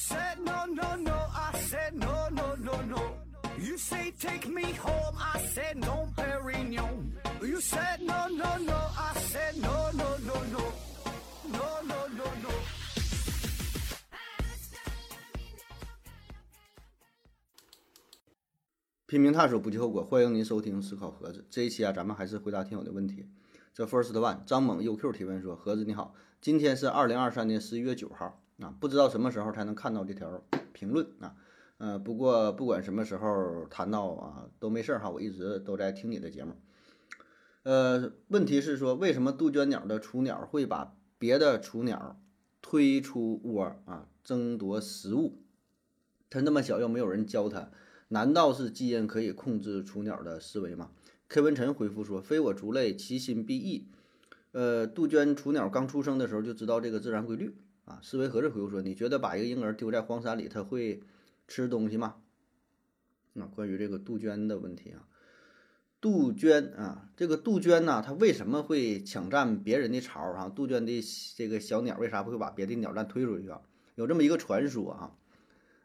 said no, no, no. I said no, no, no, no. You say take me home. I said no, Perignon. You said no, no, no. I said no, no, no, no. No, no, no, no. 拼命探索，不计后果。欢迎您收听《思考盒子》这一期啊，咱们还是回答听友的问题。这 First One 张猛 UQ 提问说：“盒子你好，今天是二零二三年十一月九号啊，不知道什么时候才能看到这条评论啊。呃，不过不管什么时候谈到啊，都没事儿哈，我一直都在听你的节目。呃，问题是说，为什么杜鹃鸟的雏鸟会把别的雏鸟推出窝啊，争夺食物？它那么小，又没有人教它。”难道是基因可以控制雏鸟的思维吗？K 文臣回复说：“非我族类，其心必异。”呃，杜鹃雏鸟刚出生的时候就知道这个自然规律啊。思维盒子回复说：“你觉得把一个婴儿丢在荒山里，他会吃东西吗？”那关于这个杜鹃的问题啊，杜鹃啊，这个杜鹃呢，它为什么会抢占别人的巢啊？杜鹃的这个小鸟为啥不会把别的鸟蛋推出去啊？有这么一个传说啊。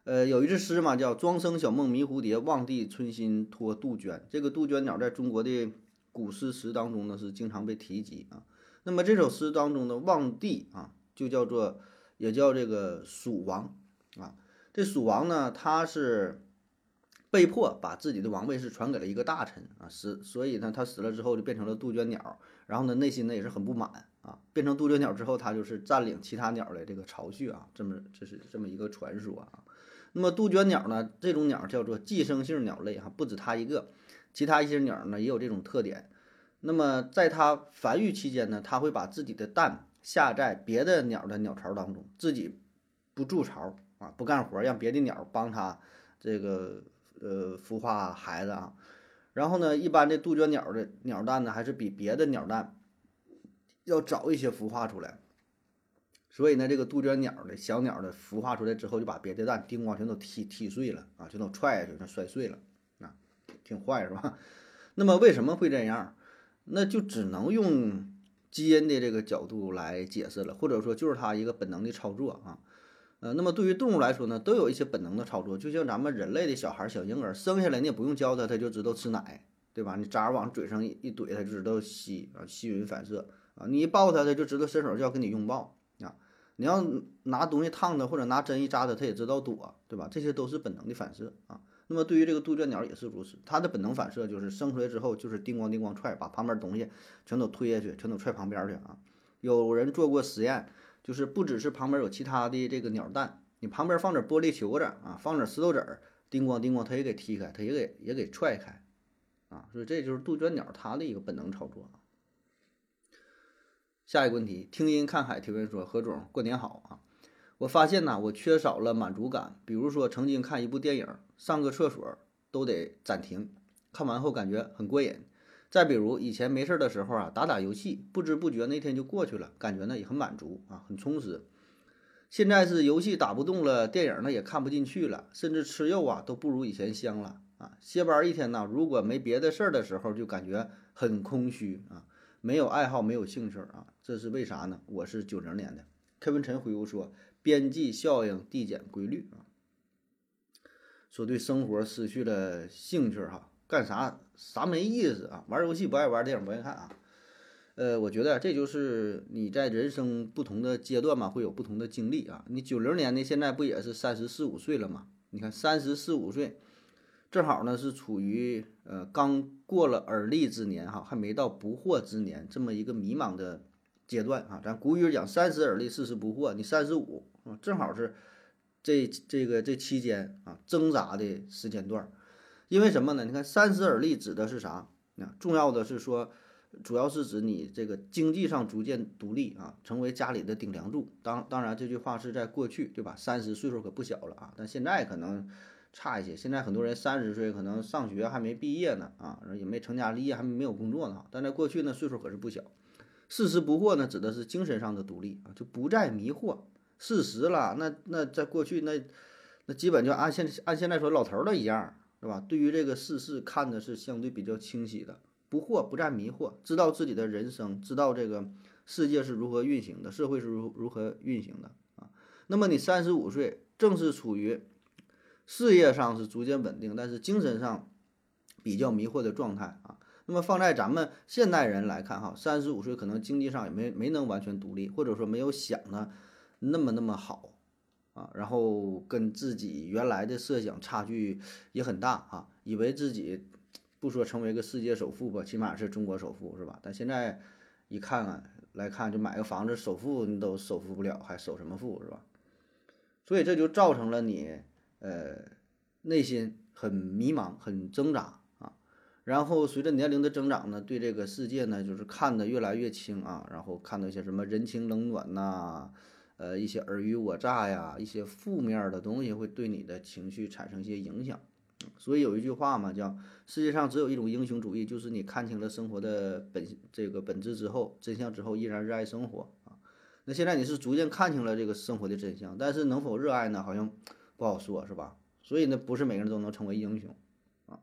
呃，有一句诗嘛，叫“庄生晓梦迷蝴蝶，望帝春心托杜鹃”。这个杜鹃鸟在中国的古诗词当中呢，是经常被提及啊。那么这首诗当中的望帝啊，就叫做也叫这个蜀王啊。这蜀王呢，他是被迫把自己的王位是传给了一个大臣啊，死，所以呢，他死了之后就变成了杜鹃鸟，然后呢，内心呢也是很不满啊。变成杜鹃鸟之后，他就是占领其他鸟的这个巢穴啊，这么这是这么一个传说啊。那么杜鹃鸟呢？这种鸟叫做寄生性鸟类哈，不止它一个，其他一些鸟呢也有这种特点。那么在它繁育期间呢，它会把自己的蛋下在别的鸟的鸟巢当中，自己不筑巢啊，不干活，让别的鸟帮它这个呃孵化孩子啊。然后呢，一般的杜鹃鸟的鸟蛋呢，还是比别的鸟蛋要早一些孵化出来。所以呢，这个杜鹃鸟的小鸟的孵化出来之后，就把别的蛋叮咣全都踢踢碎了啊，全都踹下去，全摔碎了啊，挺坏是吧？那么为什么会这样？那就只能用基因的这个角度来解释了，或者说就是它一个本能的操作啊。呃，那么对于动物来说呢，都有一些本能的操作，就像咱们人类的小孩小婴儿生下来你也不用教他，他就知道吃奶，对吧？你渣往嘴上一怼，他就知道吸啊，吸吮反射啊，你一抱他，他就知道伸手就要跟你拥抱啊。你要拿东西烫他，或者拿针一扎他，他也知道躲，对吧？这些都是本能的反射啊。那么对于这个杜鹃鸟也是如此，它的本能反射就是生出来之后就是叮咣叮咣踹，把旁边东西全都推下去，全都踹旁边去啊。有人做过实验，就是不只是旁边有其他的这个鸟蛋，你旁边放点玻璃球子啊，放点石头子儿，叮咣叮咣，它也给踢开，它也给也给踹开啊。所以这就是杜鹃鸟它的一个本能操作啊。下一个问题，听音看海提问说：何总，过年好啊！我发现呢，我缺少了满足感。比如说，曾经看一部电影，上个厕所都得暂停，看完后感觉很过瘾。再比如，以前没事的时候啊，打打游戏，不知不觉那天就过去了，感觉呢也很满足啊，很充实。现在是游戏打不动了，电影呢也看不进去了，甚至吃肉啊都不如以前香了啊！歇班一天呢，如果没别的事儿的时候，就感觉很空虚啊。没有爱好，没有兴趣啊，这是为啥呢？我是九零年的。柯文晨回复说：“边际效应递减规律啊，说对生活失去了兴趣哈，干啥啥没意思啊，玩游戏不爱玩，电影不爱看啊。呃，我觉得这就是你在人生不同的阶段嘛，会有不同的经历啊。你九零年的现在不也是三十四五岁了吗？你看三十四五岁。”正好呢，是处于呃刚过了而立之年哈，还没到不惑之年这么一个迷茫的阶段啊。咱古语讲三十而立，四十不惑，你三十五啊，正好是这这个这期间啊挣扎的时间段。因为什么呢？你看三十而立指的是啥？那重要的是说，主要是指你这个经济上逐渐独立啊，成为家里的顶梁柱。当当然这句话是在过去对吧？三十岁数可不小了啊，但现在可能。差一些，现在很多人三十岁可能上学还没毕业呢，啊，也没成家立业，还没有工作呢。但在过去呢，岁数可是不小。四十不惑呢，指的是精神上的独立啊，就不再迷惑。四十了，那那在过去那那基本就按现按现在说老头儿了一样，是吧？对于这个世事看的是相对比较清晰的，不惑，不再迷惑，知道自己的人生，知道这个世界是如何运行的，社会是如如何运行的啊。那么你三十五岁。正是处于事业上是逐渐稳定，但是精神上比较迷惑的状态啊。那么放在咱们现代人来看哈，三十五岁可能经济上也没没能完全独立，或者说没有想的那么那么好啊，然后跟自己原来的设想差距也很大啊，以为自己不说成为个世界首富吧，起码是中国首富是吧？但现在一看啊，来看就买个房子首付你都首付不了，还首什么付是吧？所以这就造成了你呃内心很迷茫，很挣扎啊。然后随着年龄的增长呢，对这个世界呢，就是看得越来越轻啊。然后看到一些什么人情冷暖呐，呃，一些尔虞我诈呀，一些负面的东西会对你的情绪产生一些影响。所以有一句话嘛，叫世界上只有一种英雄主义，就是你看清了生活的本这个本质之后，真相之后，依然热爱生活啊。那现在你是逐渐看清了这个生活的真相，但是能否热爱呢？好像不好说，是吧？所以呢，不是每个人都能成为英雄啊。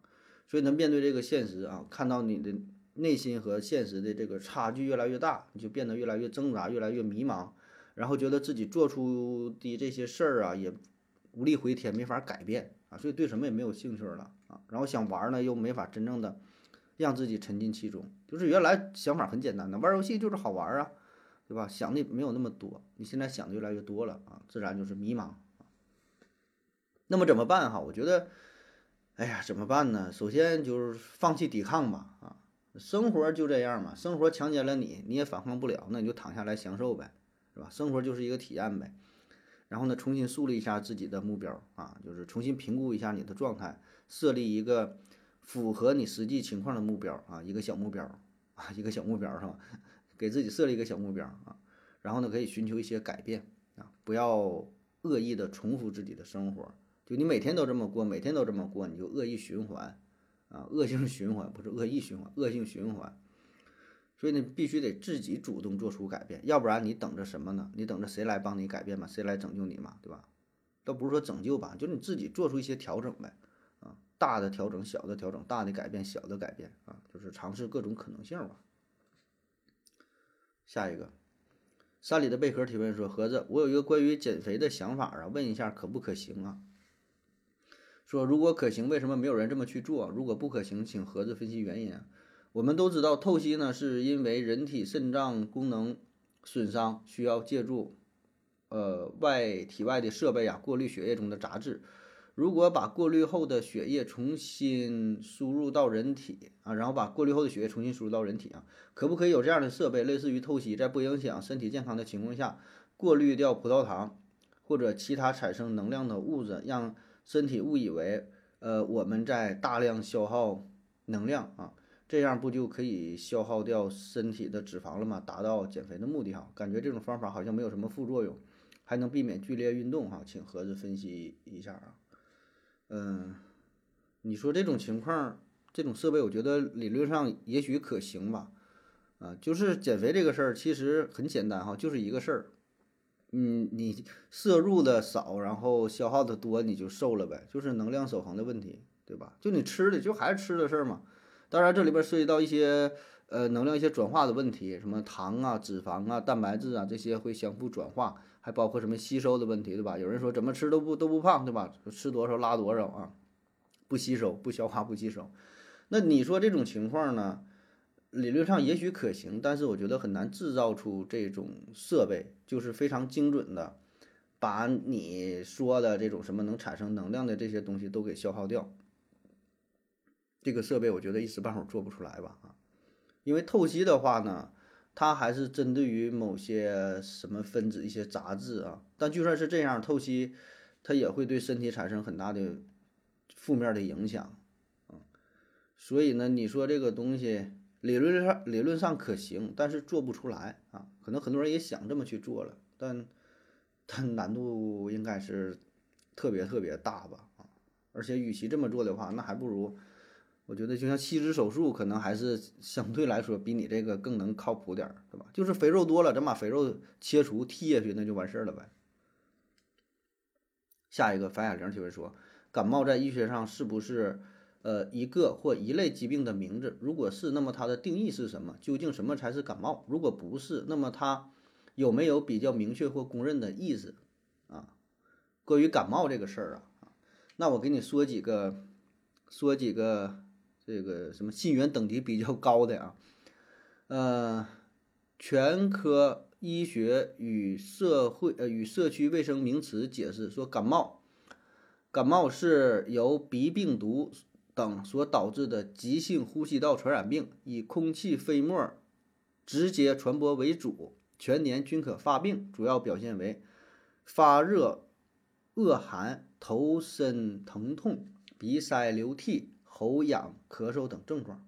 所以呢，面对这个现实啊，看到你的内心和现实的这个差距越来越大，你就变得越来越挣扎，越来越迷茫，然后觉得自己做出的这些事儿啊，也无力回天，没法改变啊，所以对什么也没有兴趣了啊。然后想玩呢，又没法真正的让自己沉浸其中。就是原来想法很简单的，玩游戏就是好玩啊，对吧？想的没有那么多，你现在想的越来越多了啊，自然就是迷茫。那么怎么办哈？我觉得。哎呀，怎么办呢？首先就是放弃抵抗吧，啊，生活就这样嘛，生活强奸了你，你也反抗不了，那你就躺下来享受呗，是吧？生活就是一个体验呗。然后呢，重新树立一下自己的目标啊，就是重新评估一下你的状态，设立一个符合你实际情况的目标啊，一个小目标啊，一个小目标是吧？给自己设立一个小目标啊，然后呢，可以寻求一些改变啊，不要恶意的重复自己的生活。就你每天都这么过，每天都这么过，你就恶意循环，啊，恶性循环不是恶意循环，恶性循环。所以呢，必须得自己主动做出改变，要不然你等着什么呢？你等着谁来帮你改变嘛？谁来拯救你嘛？对吧？倒不是说拯救吧，就是你自己做出一些调整呗，啊，大的调整，小的调整，大的改变，小的改变，啊，就是尝试各种可能性吧。下一个，山里的贝壳提问说：盒子，我有一个关于减肥的想法啊，问一下可不可行啊？说如果可行，为什么没有人这么去做？如果不可行，请盒子分析原因。我们都知道，透析呢是因为人体肾脏功能损伤，需要借助呃外体外的设备啊过滤血液中的杂质。如果把过滤后的血液重新输入到人体啊，然后把过滤后的血液重新输入到人体啊，可不可以有这样的设备，类似于透析，在不影响身体健康的情况下，过滤掉葡萄糖或者其他产生能量的物质，让身体误以为，呃，我们在大量消耗能量啊，这样不就可以消耗掉身体的脂肪了吗？达到减肥的目的哈。感觉这种方法好像没有什么副作用，还能避免剧烈运动哈。请盒子分析一下啊。嗯，你说这种情况，这种设备，我觉得理论上也许可行吧。啊，就是减肥这个事儿其实很简单哈，就是一个事儿。嗯，你摄入的少，然后消耗的多，你就瘦了呗，就是能量守恒的问题，对吧？就你吃的，就还是吃的事儿嘛。当然，这里边涉及到一些呃能量一些转化的问题，什么糖啊、脂肪啊、蛋白质啊这些会相互转化，还包括什么吸收的问题，对吧？有人说怎么吃都不都不胖，对吧？吃多少拉多少啊，不吸收、不消化、不吸收。那你说这种情况呢？理论上也许可行，但是我觉得很难制造出这种设备，就是非常精准的，把你说的这种什么能产生能量的这些东西都给消耗掉。这个设备我觉得一时半会儿做不出来吧啊，因为透析的话呢，它还是针对于某些什么分子一些杂质啊，但就算是这样，透析它也会对身体产生很大的负面的影响啊，所以呢，你说这个东西。理论上理论上可行，但是做不出来啊。可能很多人也想这么去做了，但但难度应该是特别特别大吧啊！而且与其这么做的话，那还不如我觉得就像吸脂手术，可能还是相对来说比你这个更能靠谱点儿，对吧？就是肥肉多了，咱把肥肉切除剔下去，那就完事儿了呗。下一个樊雅玲提问说：感冒在医学上是不是？呃，一个或一类疾病的名字，如果是，那么它的定义是什么？究竟什么才是感冒？如果不是，那么它有没有比较明确或公认的意思？啊，关于感冒这个事儿啊，那我给你说几个，说几个这个什么信源等级比较高的啊，呃，全科医学与社会呃与社区卫生名词解释说，感冒，感冒是由鼻病毒等所导致的急性呼吸道传染病，以空气飞沫直接传播为主，全年均可发病，主要表现为发热。恶寒、头身疼痛、鼻塞流涕、喉痒、咳嗽等症状。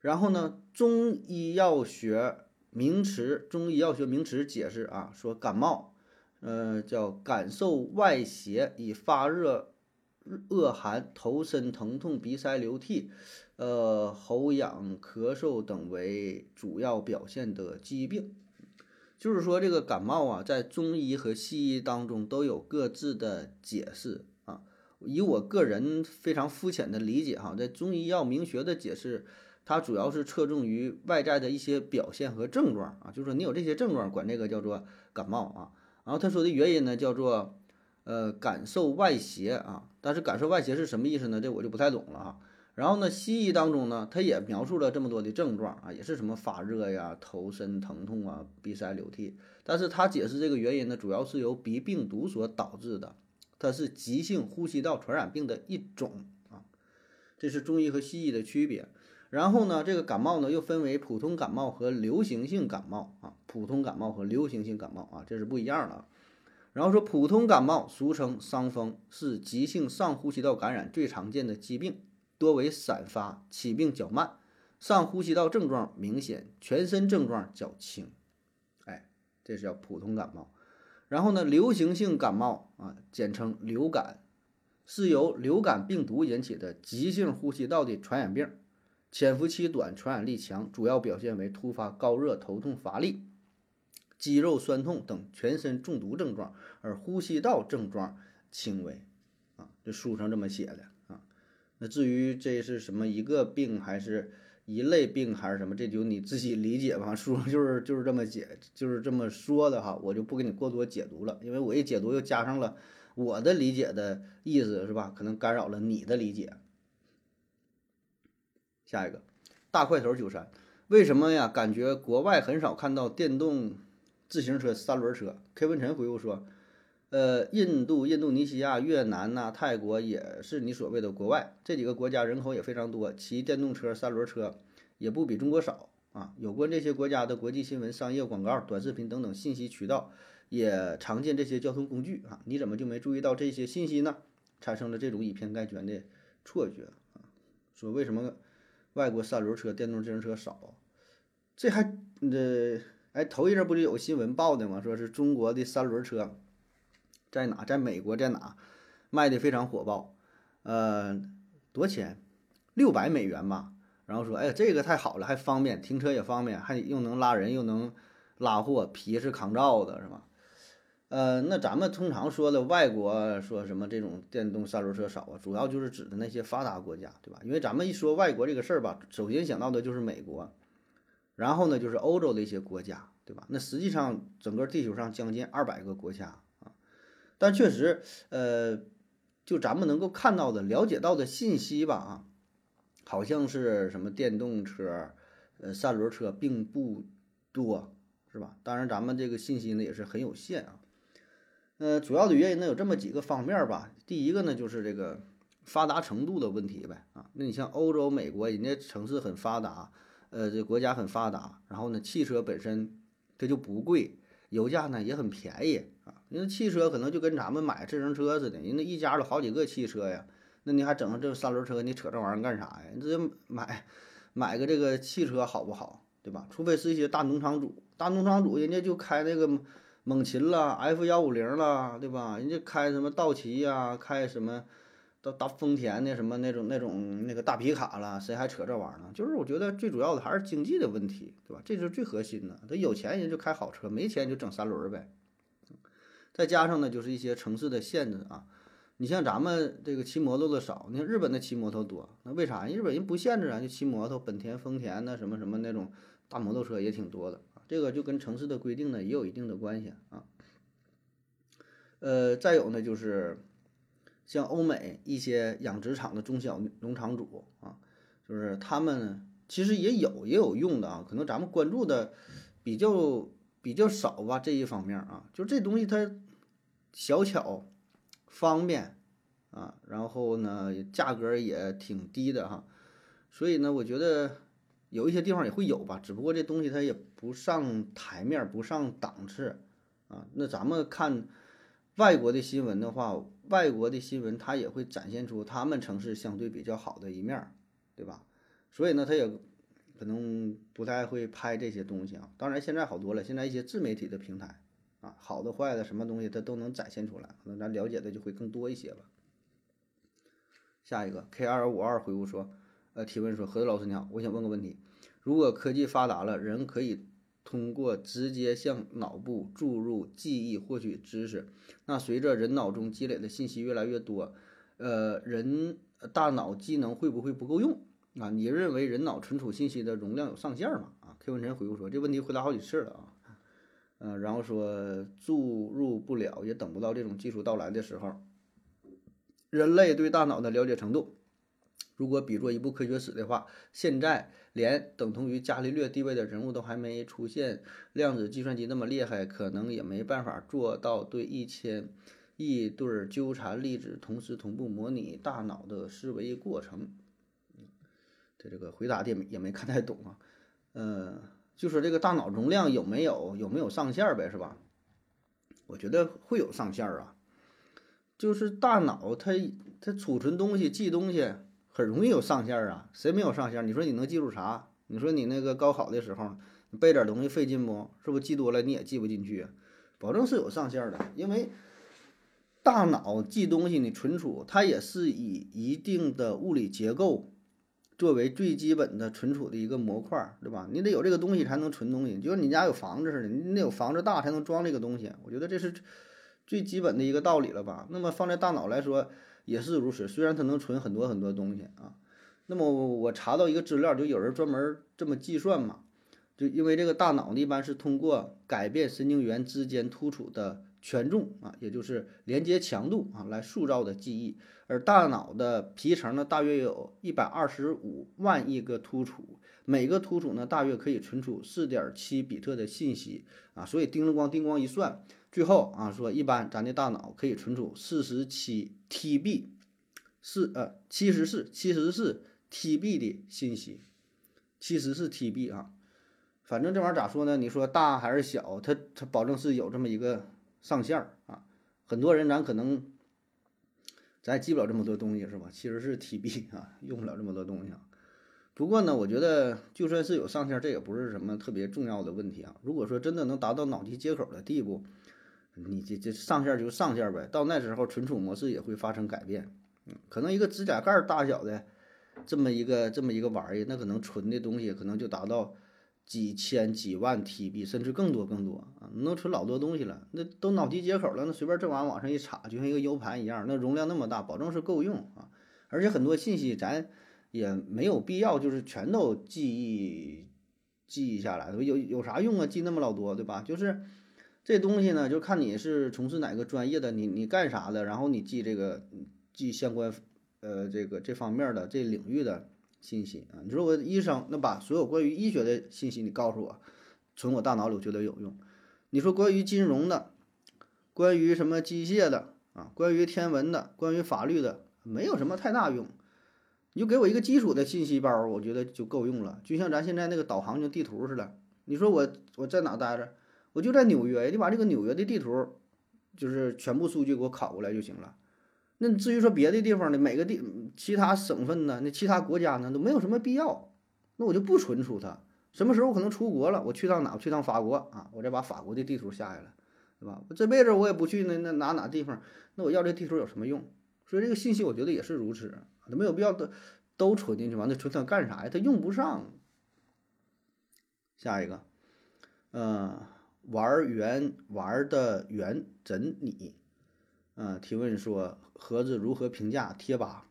然后呢，中医药学名词，中医药学名词解释啊，说感冒，呃，叫感受外邪，以发热、恶寒、头身疼痛、鼻塞流涕、呃，喉痒、咳嗽等为主要表现的疾病。就是说，这个感冒啊，在中医和西医当中都有各自的解释。以我个人非常肤浅的理解哈，在中医药名学的解释，它主要是侧重于外在的一些表现和症状啊。就是说，你有这些症状，管这个叫做感冒啊。然后他说的原因呢，叫做呃感受外邪啊。但是感受外邪是什么意思呢？这我就不太懂了啊。然后呢，西医当中呢，它也描述了这么多的症状啊，也是什么发热呀、头身疼痛啊、鼻塞流涕。但是它解释这个原因呢，主要是由鼻病毒所导致的，它是急性呼吸道传染病的一种啊。这是中医和西医的区别。然后呢，这个感冒呢又分为普通感冒和流行性感冒啊，普通感冒和流行性感冒啊，这是不一样的。然后说普通感冒俗称伤风，是急性上呼吸道感染最常见的疾病。多为散发，起病较慢，上呼吸道症状明显，全身症状较轻。哎，这是叫普通感冒。然后呢，流行性感冒啊，简称流感，是由流感病毒引起的急性呼吸道的传染病，潜伏期短，传染力强，主要表现为突发高热、头痛、乏力、肌肉酸痛等全身中毒症状，而呼吸道症状轻微。啊，这书上这么写的啊。那至于这是什么一个病，还是一类病，还是什么，这就你自己理解吧。书上就是就是这么解，就是这么说的哈，我就不给你过多解读了，因为我一解读又加上了我的理解的意思，是吧？可能干扰了你的理解。下一个，大块头九三，为什么呀？感觉国外很少看到电动自行车、三轮车。K 文晨回复说。呃，印度、印度尼西亚、越南呐，泰国也是你所谓的国外，这几个国家人口也非常多，骑电动车、三轮车也不比中国少啊。有关这些国家的国际新闻、商业广告、短视频等等信息渠道，也常见这些交通工具啊。你怎么就没注意到这些信息呢？产生了这种以偏概全的错觉啊？说为什么外国三轮车、电动自行车少？这还这哎，头一阵不就有新闻报的吗？说是中国的三轮车。在哪？在美国，在哪卖的非常火爆？呃，多钱？六百美元吧。然后说，哎，这个太好了，还方便，停车也方便，还又能拉人，又能拉货，皮是抗造的，是吧？呃，那咱们通常说的外国说什么这种电动三轮车少啊，主要就是指的那些发达国家，对吧？因为咱们一说外国这个事儿吧，首先想到的就是美国，然后呢就是欧洲的一些国家，对吧？那实际上整个地球上将近二百个国家。但确实，呃，就咱们能够看到的、了解到的信息吧，啊，好像是什么电动车、呃，三轮车并不多，是吧？当然，咱们这个信息呢也是很有限啊。呃，主要的原因呢有这么几个方面吧。第一个呢就是这个发达程度的问题呗，啊，那你像欧洲、美国，人家城市很发达，呃，这国家很发达，然后呢，汽车本身它就不贵。油价呢也很便宜啊，因为汽车可能就跟咱们买自行车似的，人那一家都好几个汽车呀，那你还整这三轮车，你扯这玩意儿干啥呀？你直接买买个这个汽车好不好？对吧？除非是一些大农场主，大农场主人家就开那个猛禽了，F 幺五零了，对吧？人家开什么道奇呀，开什么？到大丰田的什么那种那种那个大皮卡了，谁还扯这玩意儿呢？就是我觉得最主要的还是经济的问题，对吧？这是最核心的。他有钱人就开好车，没钱就整三轮儿呗。再加上呢，就是一些城市的限制啊。你像咱们这个骑摩托的少，你看日本的骑摩托多，那为啥？日本人不限制啊，就骑摩托，本田、丰田的什么什么那种大摩托车也挺多的。这个就跟城市的规定呢也有一定的关系啊。呃，再有呢就是像欧美一些养殖场的中小农场主啊，就是他们其实也有也有用的啊，可能咱们关注的比较比较少吧这一方面啊，就这东西它小巧方便啊，然后呢价格也挺低的哈，所以呢我觉得有一些地方也会有吧，只不过这东西它也不上台面，不上档次啊。那咱们看。外国的新闻的话，外国的新闻它也会展现出他们城市相对比较好的一面，对吧？所以呢，它也可能不太会拍这些东西啊。当然，现在好多了，现在一些自媒体的平台啊，好的坏的什么东西它都能展现出来，可能咱了解的就会更多一些吧。下一个 K 二五二回复说，呃，提问说，何子老师你好，我想问个问题：如果科技发达了，人可以。通过直接向脑部注入记忆获取知识，那随着人脑中积累的信息越来越多，呃，人大脑机能会不会不够用啊？你认为人脑存储信息的容量有上限吗？啊，K 文臣回复说，这问题回答好几次了啊，嗯，然后说注入不了，也等不到这种技术到来的时候，人类对大脑的了解程度。如果比作一部科学史的话，现在连等同于伽利略地位的人物都还没出现，量子计算机那么厉害，可能也没办法做到对一千亿对纠缠粒子同时同步模拟大脑的思维过程。这这个回答的也没看太懂啊，嗯，就说这个大脑容量有没有有没有上限呗，是吧？我觉得会有上限啊，就是大脑它它储存东西记东西。很容易有上限啊，谁没有上限？你说你能记住啥？你说你那个高考的时候你背点东西费劲不？是不是记多了你也记不进去？保证是有上限的，因为大脑记东西你存储，它也是以一定的物理结构作为最基本的存储的一个模块，对吧？你得有这个东西才能存东西，就像你家有房子似的，你得有房子大才能装这个东西。我觉得这是最基本的一个道理了吧？那么放在大脑来说。也是如此，虽然它能存很多很多东西啊，那么我我查到一个资料，就有人专门这么计算嘛，就因为这个大脑呢一般是通过改变神经元之间突触的权重啊，也就是连接强度啊来塑造的记忆，而大脑的皮层呢大约有一百二十五万亿个突触，每个突触呢大约可以存储四点七比特的信息啊，所以叮了咣叮咣一算。最后啊，说一般咱的大脑可以存储四十七 TB，四呃七十四七十四 TB 的信息，七十四 TB 啊，反正这玩意儿咋说呢？你说大还是小？它它保证是有这么一个上线儿啊。很多人咱可能咱也记不了这么多东西是吧？其实是 TB 啊，用不了这么多东西啊。不过呢，我觉得就算是有上线，这也不是什么特别重要的问题啊。如果说真的能达到脑机接口的地步，你这这上线就上线呗，到那时候存储模式也会发生改变，嗯，可能一个指甲盖大小的这么一个这么一个玩意儿，那可能存的东西可能就达到几千几万 TB，甚至更多更多啊，能存老多东西了。那都脑机接口了，那随便这玩意儿往上一插，就像一个 U 盘一样，那容量那么大，保证是够用啊。而且很多信息咱也没有必要就是全都记忆记忆下来，有有啥用啊？记那么老多，对吧？就是。这东西呢，就看你是从事哪个专业的，你你干啥的，然后你记这个记相关，呃，这个这方面的这领域的信息啊。你说我医生，那把所有关于医学的信息你告诉我，存我大脑里，我觉得有用。你说关于金融的，关于什么机械的啊，关于天文的，关于法律的，没有什么太大用。你就给我一个基础的信息包，我觉得就够用了。就像咱现在那个导航就地图似的，你说我我在哪待着？我就在纽约，你把这个纽约的地图，就是全部数据给我拷过来就行了。那至于说别的地方呢，每个地其他省份呢，那其他国家呢，都没有什么必要。那我就不存储它。什么时候可能出国了，我去趟哪？我去趟法国啊，我再把法国的地图下下来，对吧？我这辈子我也不去那那哪哪地方，那我要这地图有什么用？所以这个信息我觉得也是如此，它没有必要都都存进去完了存它干啥呀？它用不上。下一个，嗯。玩圆玩的圆怎你？嗯，提问说盒子如何评价贴吧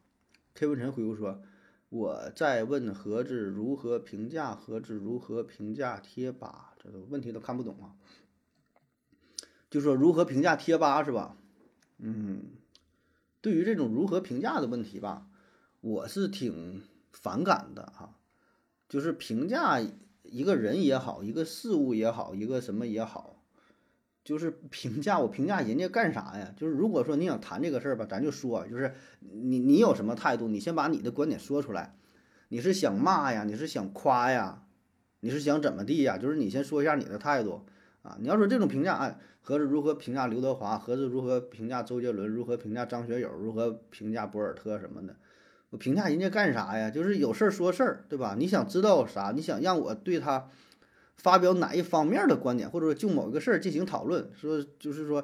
？K 文晨回复说：“我在问盒子如何评价盒子如何评价贴吧？这个问题都看不懂啊。就说如何评价贴吧是吧？嗯，对于这种如何评价的问题吧，我是挺反感的哈。就是评价一个人也好，一个事物也好，一个什么也好，就是评价我评价人家干啥呀？就是如果说你想谈这个事儿吧，咱就说，就是你你有什么态度，你先把你的观点说出来。你是想骂呀？你是想夸呀？你是想怎么地呀？就是你先说一下你的态度啊！你要说这种评价，哎，何子如何评价刘德华？何子如何评价周杰伦？如何评价张学友？如何评价博尔特什么的？我评价人家干啥呀？就是有事儿说事儿，对吧？你想知道啥？你想让我对他发表哪一方面的观点，或者说就某一个事儿进行讨论，说就是说，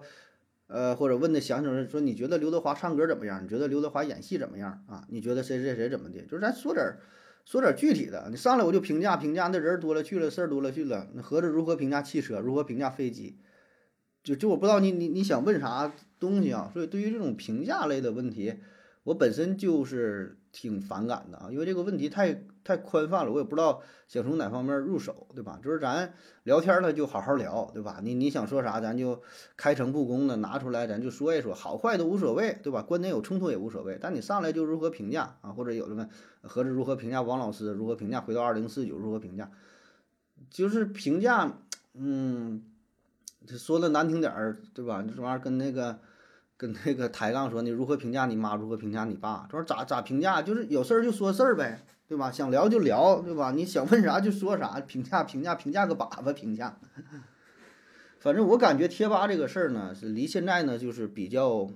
呃，或者问的详细说你觉得刘德华唱歌怎么样？你觉得刘德华演戏怎么样啊？你觉得谁谁谁怎么的？就是咱说点说点具体的。你上来我就评价评价，那人多了去了，事儿多了去了。那合着如何评价汽车？如何评价飞机？就就我不知道你你你想问啥东西啊？所以对于这种评价类的问题。我本身就是挺反感的啊，因为这个问题太太宽泛了，我也不知道想从哪方面入手，对吧？就是咱聊天了就好好聊，对吧？你你想说啥，咱就开诚布公的拿出来，咱就说一说，好坏都无所谓，对吧？观点有冲突也无所谓，但你上来就如何评价啊？或者有的问何子如何评价王老师，如何评价回到二零四九，如何评价？就是评价，嗯，说的难听点儿，对吧？这玩意儿跟那个。跟那个抬杠说你如何评价你妈，如何评价你爸？他说咋咋评价？就是有事儿就说事儿呗，对吧？想聊就聊，对吧？你想问啥就说啥，评价评价评价个粑粑评价。反正我感觉贴吧这个事儿呢，是离现在呢就是比较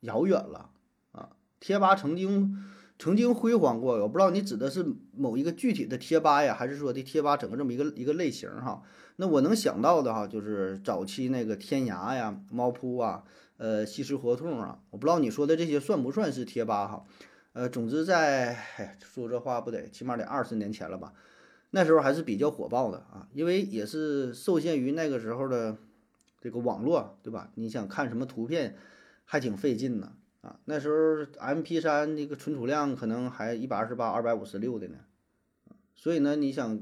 遥远了啊。贴吧曾经曾经辉煌过，我不知道你指的是某一个具体的贴吧呀，还是说的贴吧整个这么一个一个类型哈？那我能想到的哈，就是早期那个天涯呀、猫扑啊。呃，西施胡同啊，我不知道你说的这些算不算是贴吧哈？呃，总之在说这话不得起码得二十年前了吧？那时候还是比较火爆的啊，因为也是受限于那个时候的这个网络，对吧？你想看什么图片还挺费劲呢啊。那时候 MP3 那个存储量可能还一百二十八、二百五十六的呢，所以呢，你想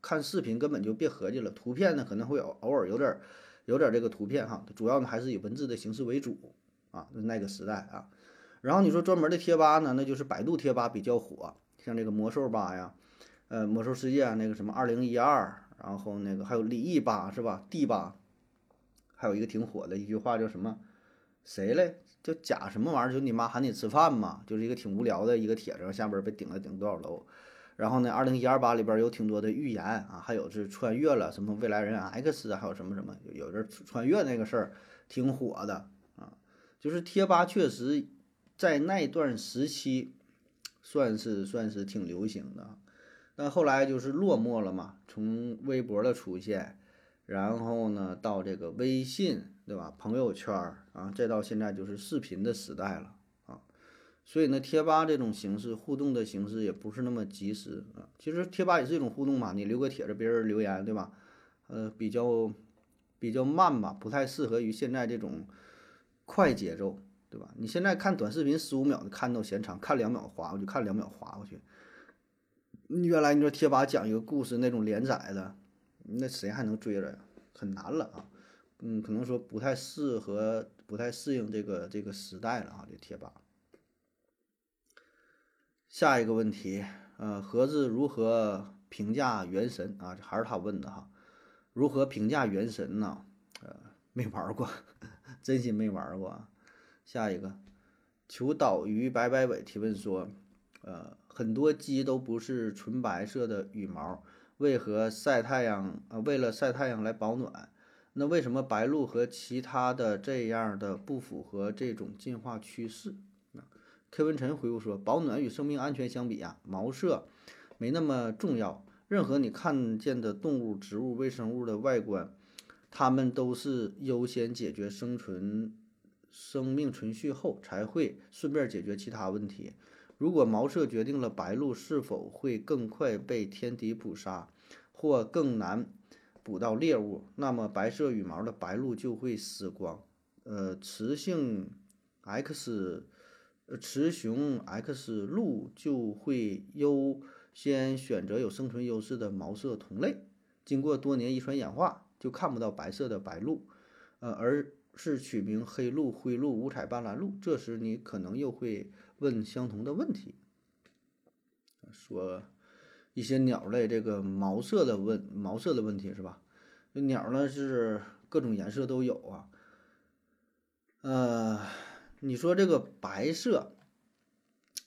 看视频根本就别合计了，图片呢可能会偶偶尔有点。有点这个图片哈，主要呢还是以文字的形式为主啊，那个时代啊。然后你说专门的贴吧呢，那就是百度贴吧比较火，像这个魔兽吧呀，呃，魔兽世界那个什么二零一二，然后那个还有李毅吧是吧？D 吧，还有一个挺火的一句话叫什么？谁嘞？叫假什么玩意儿？就你妈喊你吃饭嘛，就是一个挺无聊的一个帖子，下边被顶了顶多少楼。然后呢，二零一二八里边有挺多的预言啊，还有是穿越了什么未来人 X，还有什么什么，有有人穿越那个事儿挺火的啊。就是贴吧确实在那段时期算是算是挺流行的，但后来就是落寞了嘛。从微博的出现，然后呢到这个微信，对吧？朋友圈啊，再到现在就是视频的时代了。所以呢，贴吧这种形式互动的形式也不是那么及时啊。其实贴吧也是一种互动嘛，你留个帖子，别人留言，对吧？呃，比较比较慢吧，不太适合于现在这种快节奏，对吧？你现在看短视频十五秒的看都嫌长，看两秒划过去，看两秒划过去。原来你说贴吧讲一个故事那种连载的，那谁还能追着呀？很难了啊。嗯，可能说不太适合，不太适应这个这个时代了啊，这贴吧。下一个问题，呃，盒子如何评价原神啊？这还是他问的哈。如何评价原神呢？呃，没玩过，真心没玩过。下一个，求岛鱼白白尾提问说，呃，很多鸡都不是纯白色的羽毛，为何晒太阳？呃，为了晒太阳来保暖，那为什么白鹭和其他的这样的不符合这种进化趋势？柯文晨回复说：“保暖与生命安全相比啊，毛色没那么重要。任何你看见的动物、植物、微生物的外观，它们都是优先解决生存、生命存续后，才会顺便解决其他问题。如果毛色决定了白鹭是否会更快被天敌捕杀，或更难捕到猎物，那么白色羽毛的白鹭就会死光。呃，雌性 X。”呃，雌雄 X 鹿就会优先选择有生存优势的毛色同类，经过多年遗传演化，就看不到白色的白鹭。呃，而是取名黑鹭、灰鹭、五彩斑斓鹭，这时你可能又会问相同的问题，说一些鸟类这个毛色的问毛色的问题是吧？鸟呢是各种颜色都有啊，呃，你说这个白色，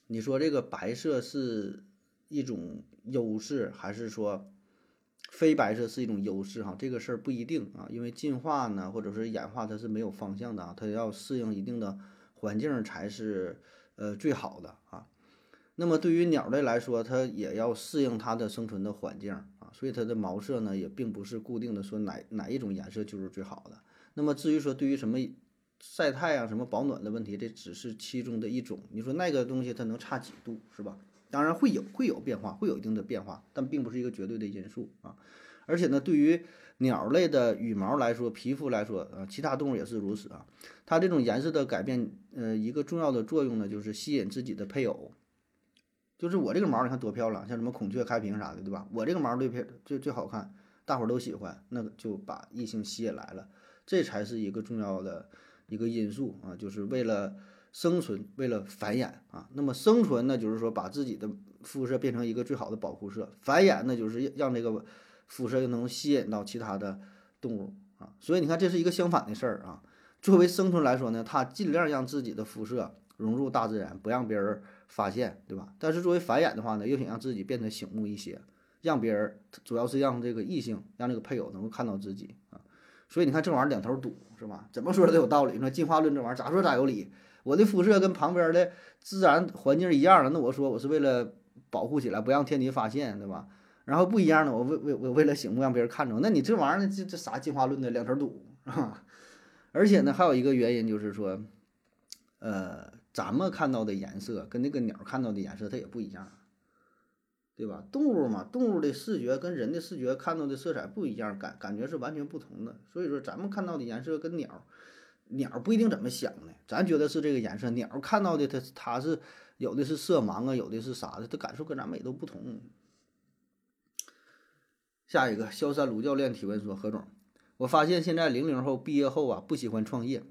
你说这个白色是一种优势，还是说？非白色是一种优势哈，这个事儿不一定啊，因为进化呢，或者是演化，它是没有方向的啊，它要适应一定的环境才是呃最好的啊。那么对于鸟类来说，它也要适应它的生存的环境啊，所以它的毛色呢也并不是固定的，说哪哪一种颜色就是最好的。那么至于说对于什么晒太阳、什么保暖的问题，这只是其中的一种。你说那个东西它能差几度是吧？当然会有会有变化，会有一定的变化，但并不是一个绝对的因素啊。而且呢，对于鸟类的羽毛来说，皮肤来说，啊，其他动物也是如此啊。它这种颜色的改变，呃，一个重要的作用呢，就是吸引自己的配偶。就是我这个毛，你看多漂亮，像什么孔雀开屏啥的，对吧？我这个毛最漂最最好看，大伙儿都喜欢，那就把异性吸引来了。这才是一个重要的一个因素啊，就是为了。生存为了繁衍啊，那么生存呢，就是说把自己的肤色变成一个最好的保护色；繁衍呢，就是让这个肤色又能吸引到其他的动物啊。所以你看，这是一个相反的事儿啊。作为生存来说呢，它尽量让自己的肤色融入大自然，不让别人发现，对吧？但是作为繁衍的话呢，又想让自己变得醒目一些，让别人主要是让这个异性，让这个配偶能够看到自己啊。所以你看，这玩意儿两头堵，是吧？怎么说都有道理。你说进化论这玩意儿咋说咋有理。我的肤色跟旁边的自然环境一样了，那我说我是为了保护起来，不让天敌发现，对吧？然后不一样的，我为为我为了醒目，让别人看着。那你这玩意儿，这这啥进化论的两头堵是吧？而且呢，还有一个原因就是说，呃，咱们看到的颜色跟那个鸟看到的颜色它也不一样，对吧？动物嘛，动物的视觉跟人的视觉看到的色彩不一样，感感觉是完全不同的。所以说，咱们看到的颜色跟鸟。鸟不一定怎么想呢，咱觉得是这个颜色，鸟看到的它它是有的是色盲啊，有的是啥的，它感受跟咱们也都不同。下一个，萧山卢教练提问说：何总，我发现现在零零后毕业后啊不喜欢创业，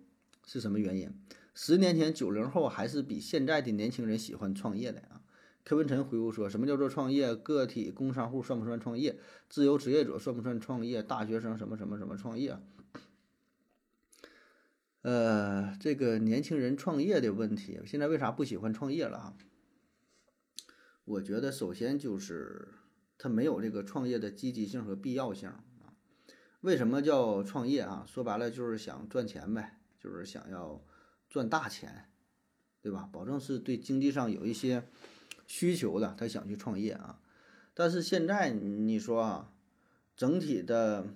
是什么原因？十年前九零后还是比现在的年轻人喜欢创业的啊柯文晨回复说：什么叫做创业？个体工商户算不算创业？自由职业者算不算创业？大学生什么什么什么创业？呃，这个年轻人创业的问题，现在为啥不喜欢创业了啊？我觉得首先就是他没有这个创业的积极性和必要性啊。为什么叫创业啊？说白了就是想赚钱呗，就是想要赚大钱，对吧？保证是对经济上有一些需求的，他想去创业啊。但是现在你说啊，整体的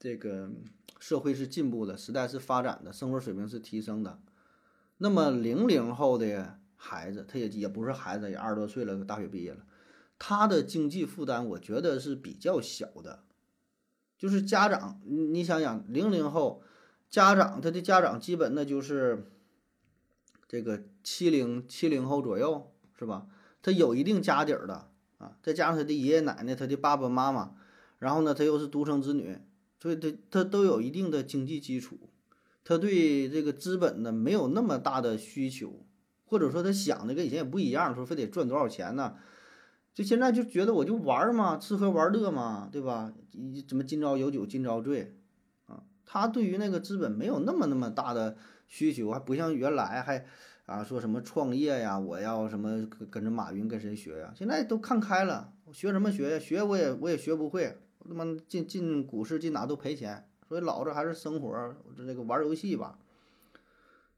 这个。社会是进步的，时代是发展的，生活水平是提升的。那么零零后的孩子，他也也不是孩子，也二十多岁了，大学毕业了，他的经济负担，我觉得是比较小的。就是家长，你你想想，零零后家长，他的家长基本那就是这个七零七零后左右，是吧？他有一定家底儿的啊，再加上他的爷爷奶奶，他的爸爸妈妈，然后呢，他又是独生子女。所以，他他都有一定的经济基础，他对这个资本呢没有那么大的需求，或者说他想的跟以前也不一样，说非得赚多少钱呢？就现在就觉得我就玩嘛，吃喝玩乐嘛，对吧？怎么今朝有酒今朝醉啊？他对于那个资本没有那么那么大的需求，还不像原来还啊说什么创业呀，我要什么跟着马云跟谁学呀？现在都看开了，学什么学呀？学我也我也学不会。他妈进进股市进哪都赔钱，所以老子还是生活这个玩游戏吧。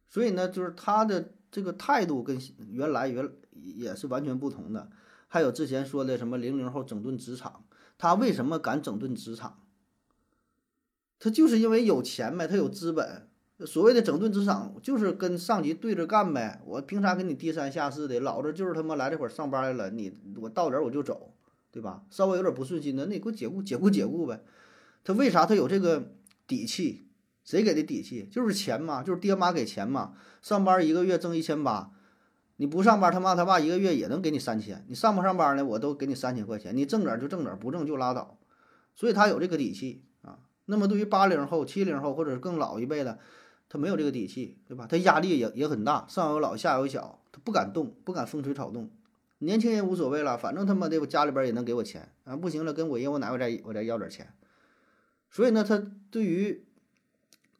所以呢，就是他的这个态度跟原来原也是完全不同的。还有之前说的什么零零后整顿职场，他为什么敢整顿职场？他就是因为有钱呗，他有资本。所谓的整顿职场，就是跟上级对着干呗。我凭啥跟你低三下四的？老子就是他妈来这会儿上班来了，你我到点我就走。对吧？稍微有点不顺心的，那你给我解雇，解雇，解雇呗。他为啥他有这个底气？谁给的底气？就是钱嘛，就是爹妈给钱嘛。上班一个月挣一千八，你不上班，他妈他爸一个月也能给你三千。你上不上班呢？我都给你三千块钱，你挣点就挣点，不挣就拉倒。所以他有这个底气啊。那么对于八零后、七零后或者是更老一辈的，他没有这个底气，对吧？他压力也也很大，上有老下有小，他不敢动，不敢风吹草动。年轻人无所谓了，反正他妈的我家里边也能给我钱啊，不行了，跟我爷我奶我再我再要点钱。所以呢，他对于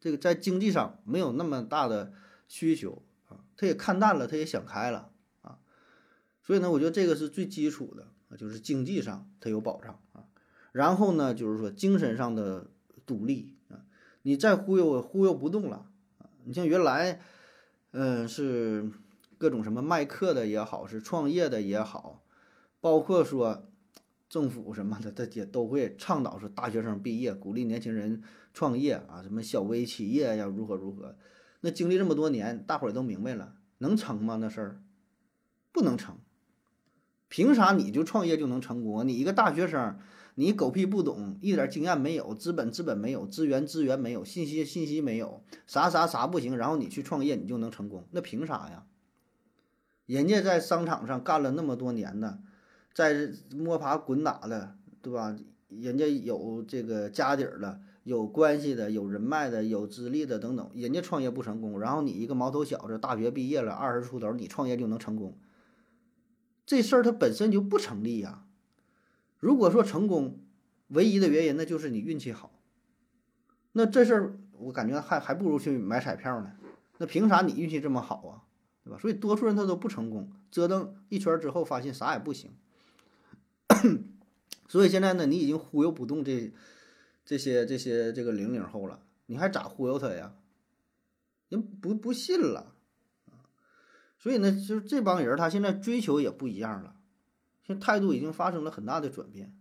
这个在经济上没有那么大的需求啊，他也看淡了，他也想开了啊。所以呢，我觉得这个是最基础的啊，就是经济上他有保障啊。然后呢，就是说精神上的独立啊，你再忽悠忽悠不动了啊。你像原来，嗯，是。各种什么卖课的也好，是创业的也好，包括说政府什么的，他也都会倡导说大学生毕业，鼓励年轻人创业啊，什么小微企业要如何如何。那经历这么多年，大伙儿都明白了，能成吗？那事儿不能成。凭啥你就创业就能成功？你一个大学生，你狗屁不懂，一点经验没有，资本资本没有，资源资源没有，信息信息没有，啥啥啥不行，然后你去创业你就能成功？那凭啥呀？人家在商场上干了那么多年的，在摸爬滚打的，对吧？人家有这个家底儿的，有关系的，有人脉的，有资历的等等。人家创业不成功，然后你一个毛头小子，大学毕业了，二十出头，你创业就能成功？这事儿它本身就不成立呀。如果说成功，唯一的原因那就是你运气好。那这事儿我感觉还还不如去买彩票呢。那凭啥你运气这么好啊？对吧？所以多数人他都不成功，折腾一圈之后发现啥也不行。所以现在呢，你已经忽悠不动这这些这些这个零零后了，你还咋忽悠他呀？人不不信了所以呢，就是这帮人他现在追求也不一样了，现在态度已经发生了很大的转变，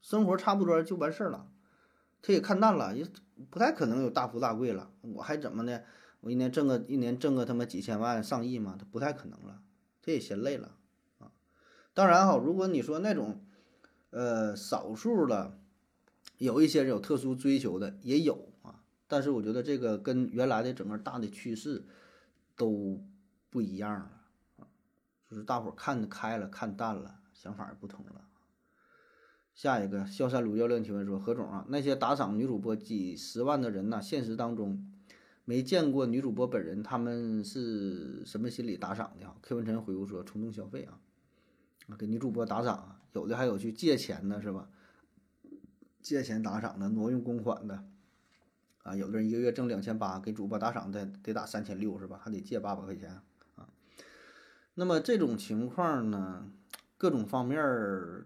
生活差不多就完事儿了，他也看淡了，也不太可能有大富大贵了，我还怎么的？我一年挣个一年挣个他妈几千万上亿嘛，他不太可能了，他也嫌累了啊。当然哈，如果你说那种，呃，少数的，有一些人有特殊追求的也有啊，但是我觉得这个跟原来的整个大的趋势都不一样了啊，就是大伙儿看得开了，看淡了，想法也不同了。下一个，萧山鲁教练提问说：何总啊，那些打赏女主播几十万的人呢？现实当中。没见过女主播本人，他们是什么心理打赏的啊？K 文晨回复说：冲动消费啊，啊，给女主播打赏啊，有的还有去借钱的，是吧？借钱打赏的，挪用公款的，啊，有的人一个月挣两千八，给主播打赏的得打三千六，是吧？还得借八百块钱啊。那么这种情况呢，各种方面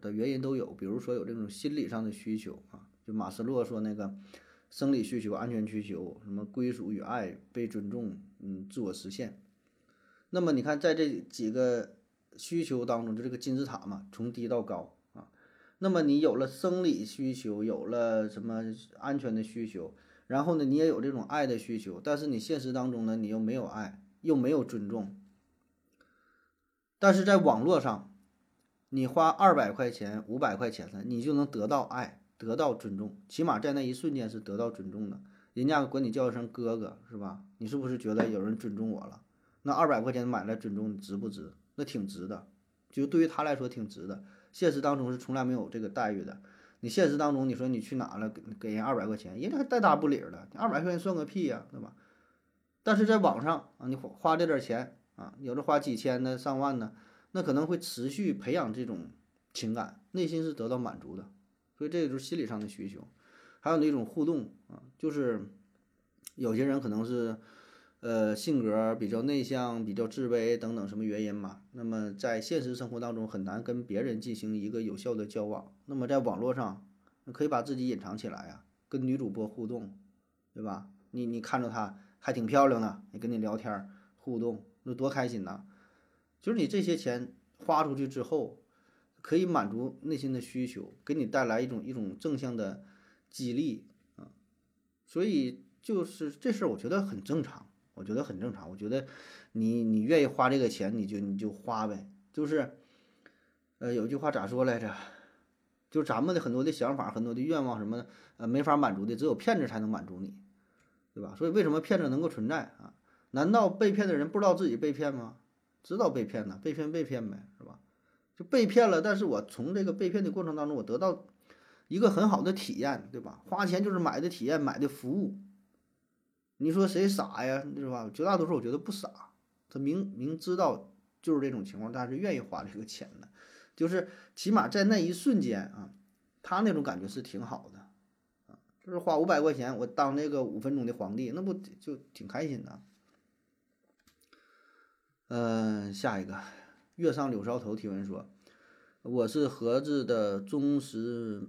的原因都有，比如说有这种心理上的需求啊，就马斯洛说那个。生理需求、安全需求，什么归属与爱、被尊重，嗯，自我实现。那么你看，在这几个需求当中，就这个金字塔嘛，从低到高啊。那么你有了生理需求，有了什么安全的需求，然后呢，你也有这种爱的需求，但是你现实当中呢，你又没有爱，又没有尊重。但是在网络上，你花二百块钱、五百块钱的，你就能得到爱。得到尊重，起码在那一瞬间是得到尊重的。人家管你叫一声哥哥，是吧？你是不是觉得有人尊重我了？那二百块钱买来尊重，值不值？那挺值的，就对于他来说挺值的。现实当中是从来没有这个待遇的。你现实当中，你说你去哪了，给给人二百块钱，人家还带搭不理的。二百块钱算个屁呀，对吧？但是在网上啊，你花花这点钱啊，有的花几千的、上万的，那可能会持续培养这种情感，内心是得到满足的。所以这就是心理上的需求，还有那种互动啊，就是有些人可能是，呃，性格比较内向、比较自卑等等什么原因嘛。那么在现实生活当中很难跟别人进行一个有效的交往。那么在网络上，可以把自己隐藏起来呀，跟女主播互动，对吧？你你看着她还挺漂亮的，你跟你聊天互动，那多开心呐！就是你这些钱花出去之后。可以满足内心的需求，给你带来一种一种正向的激励啊，所以就是这事儿，我觉得很正常，我觉得很正常。我觉得你你愿意花这个钱，你就你就花呗。就是，呃，有句话咋说来着？就咱们的很多的想法、很多的愿望什么的，呃，没法满足的，只有骗子才能满足你，对吧？所以为什么骗子能够存在啊？难道被骗的人不知道自己被骗吗？知道被骗呢，被骗被骗呗，是吧？就被骗了，但是我从这个被骗的过程当中，我得到一个很好的体验，对吧？花钱就是买的体验，买的服务，你说谁傻呀？是吧？绝大多数我觉得不傻，他明明知道就是这种情况，但是愿意花这个钱的，就是起码在那一瞬间啊，他那种感觉是挺好的啊，就是花五百块钱我当那个五分钟的皇帝，那不就挺开心的？嗯，下一个月上柳梢头提问说，我是盒子的忠实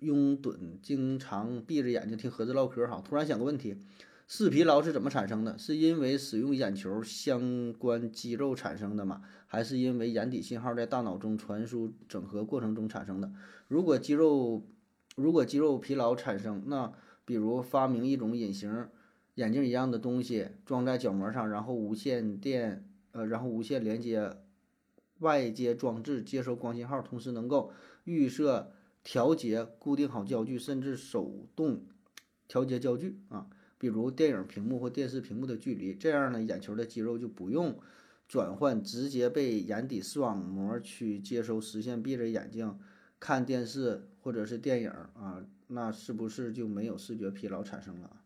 拥趸，经常闭着眼睛听盒子唠嗑哈，突然想个问题。视疲劳是怎么产生的？是因为使用眼球相关肌肉产生的吗？还是因为眼底信号在大脑中传输整合过程中产生的？如果肌肉如果肌肉疲劳产生，那比如发明一种隐形眼镜一样的东西装在角膜上，然后无线电呃，然后无线连接外接装置，接收光信号，同时能够预设、调节、固定好焦距，甚至手动调节焦距啊。比如电影屏幕或电视屏幕的距离，这样呢，眼球的肌肉就不用转换，直接被眼底视网膜去接收，实现闭着眼睛看电视或者是电影啊，那是不是就没有视觉疲劳产生了？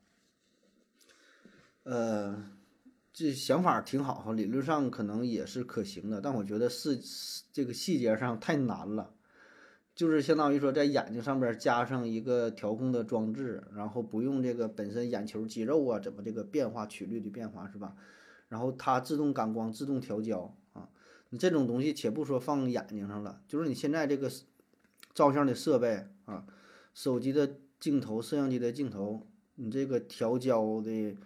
呃，这想法挺好哈，理论上可能也是可行的，但我觉得是这个细节上太难了。就是相当于说，在眼睛上边加上一个调控的装置，然后不用这个本身眼球肌肉啊，怎么这个变化曲率的变化是吧？然后它自动感光、自动调焦啊。你这种东西，且不说放眼睛上了，就是你现在这个照相的设备啊，手机的镜头、摄像机的镜头，你这个调焦的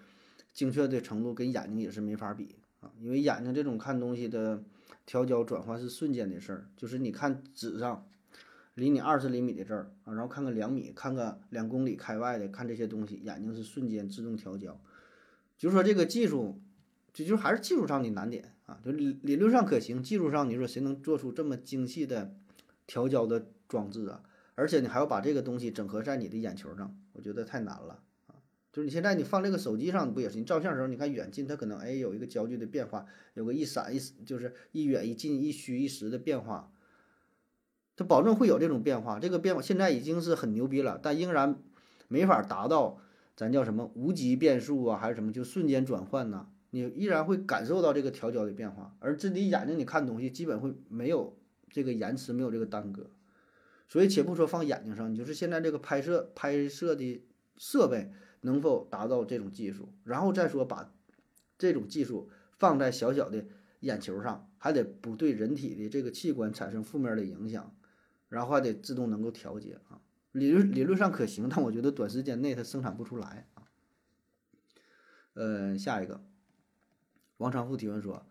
精确的程度跟眼睛也是没法比啊。因为眼睛这种看东西的调焦转换是瞬间的事儿，就是你看纸上。离你二十厘米的这儿啊，然后看个两米，看个两公里开外的，看这些东西，眼睛是瞬间自动调焦。就是说这个技术，就就还是技术上的难点啊。就理理论上可行，技术上你说谁能做出这么精细的调焦的装置啊？而且你还要把这个东西整合在你的眼球上，我觉得太难了。就是你现在你放这个手机上不也是？你照相的时候你看远近，它可能哎有一个焦距的变化，有个一闪一就是一远一近一虚一实的变化。它保证会有这种变化，这个变化现在已经是很牛逼了，但仍然没法达到咱叫什么无极变速啊，还是什么就瞬间转换呢？你依然会感受到这个调焦的变化，而自己眼睛你看东西基本会没有这个延迟，没有这个耽搁。所以且不说放眼睛上，你就是现在这个拍摄拍摄的设备能否达到这种技术，然后再说把这种技术放在小小的眼球上，还得不对人体的这个器官产生负面的影响。然后还得自动能够调节啊，理论理论上可行，但我觉得短时间内它生产不出来啊。呃，下一个，王长富提问说，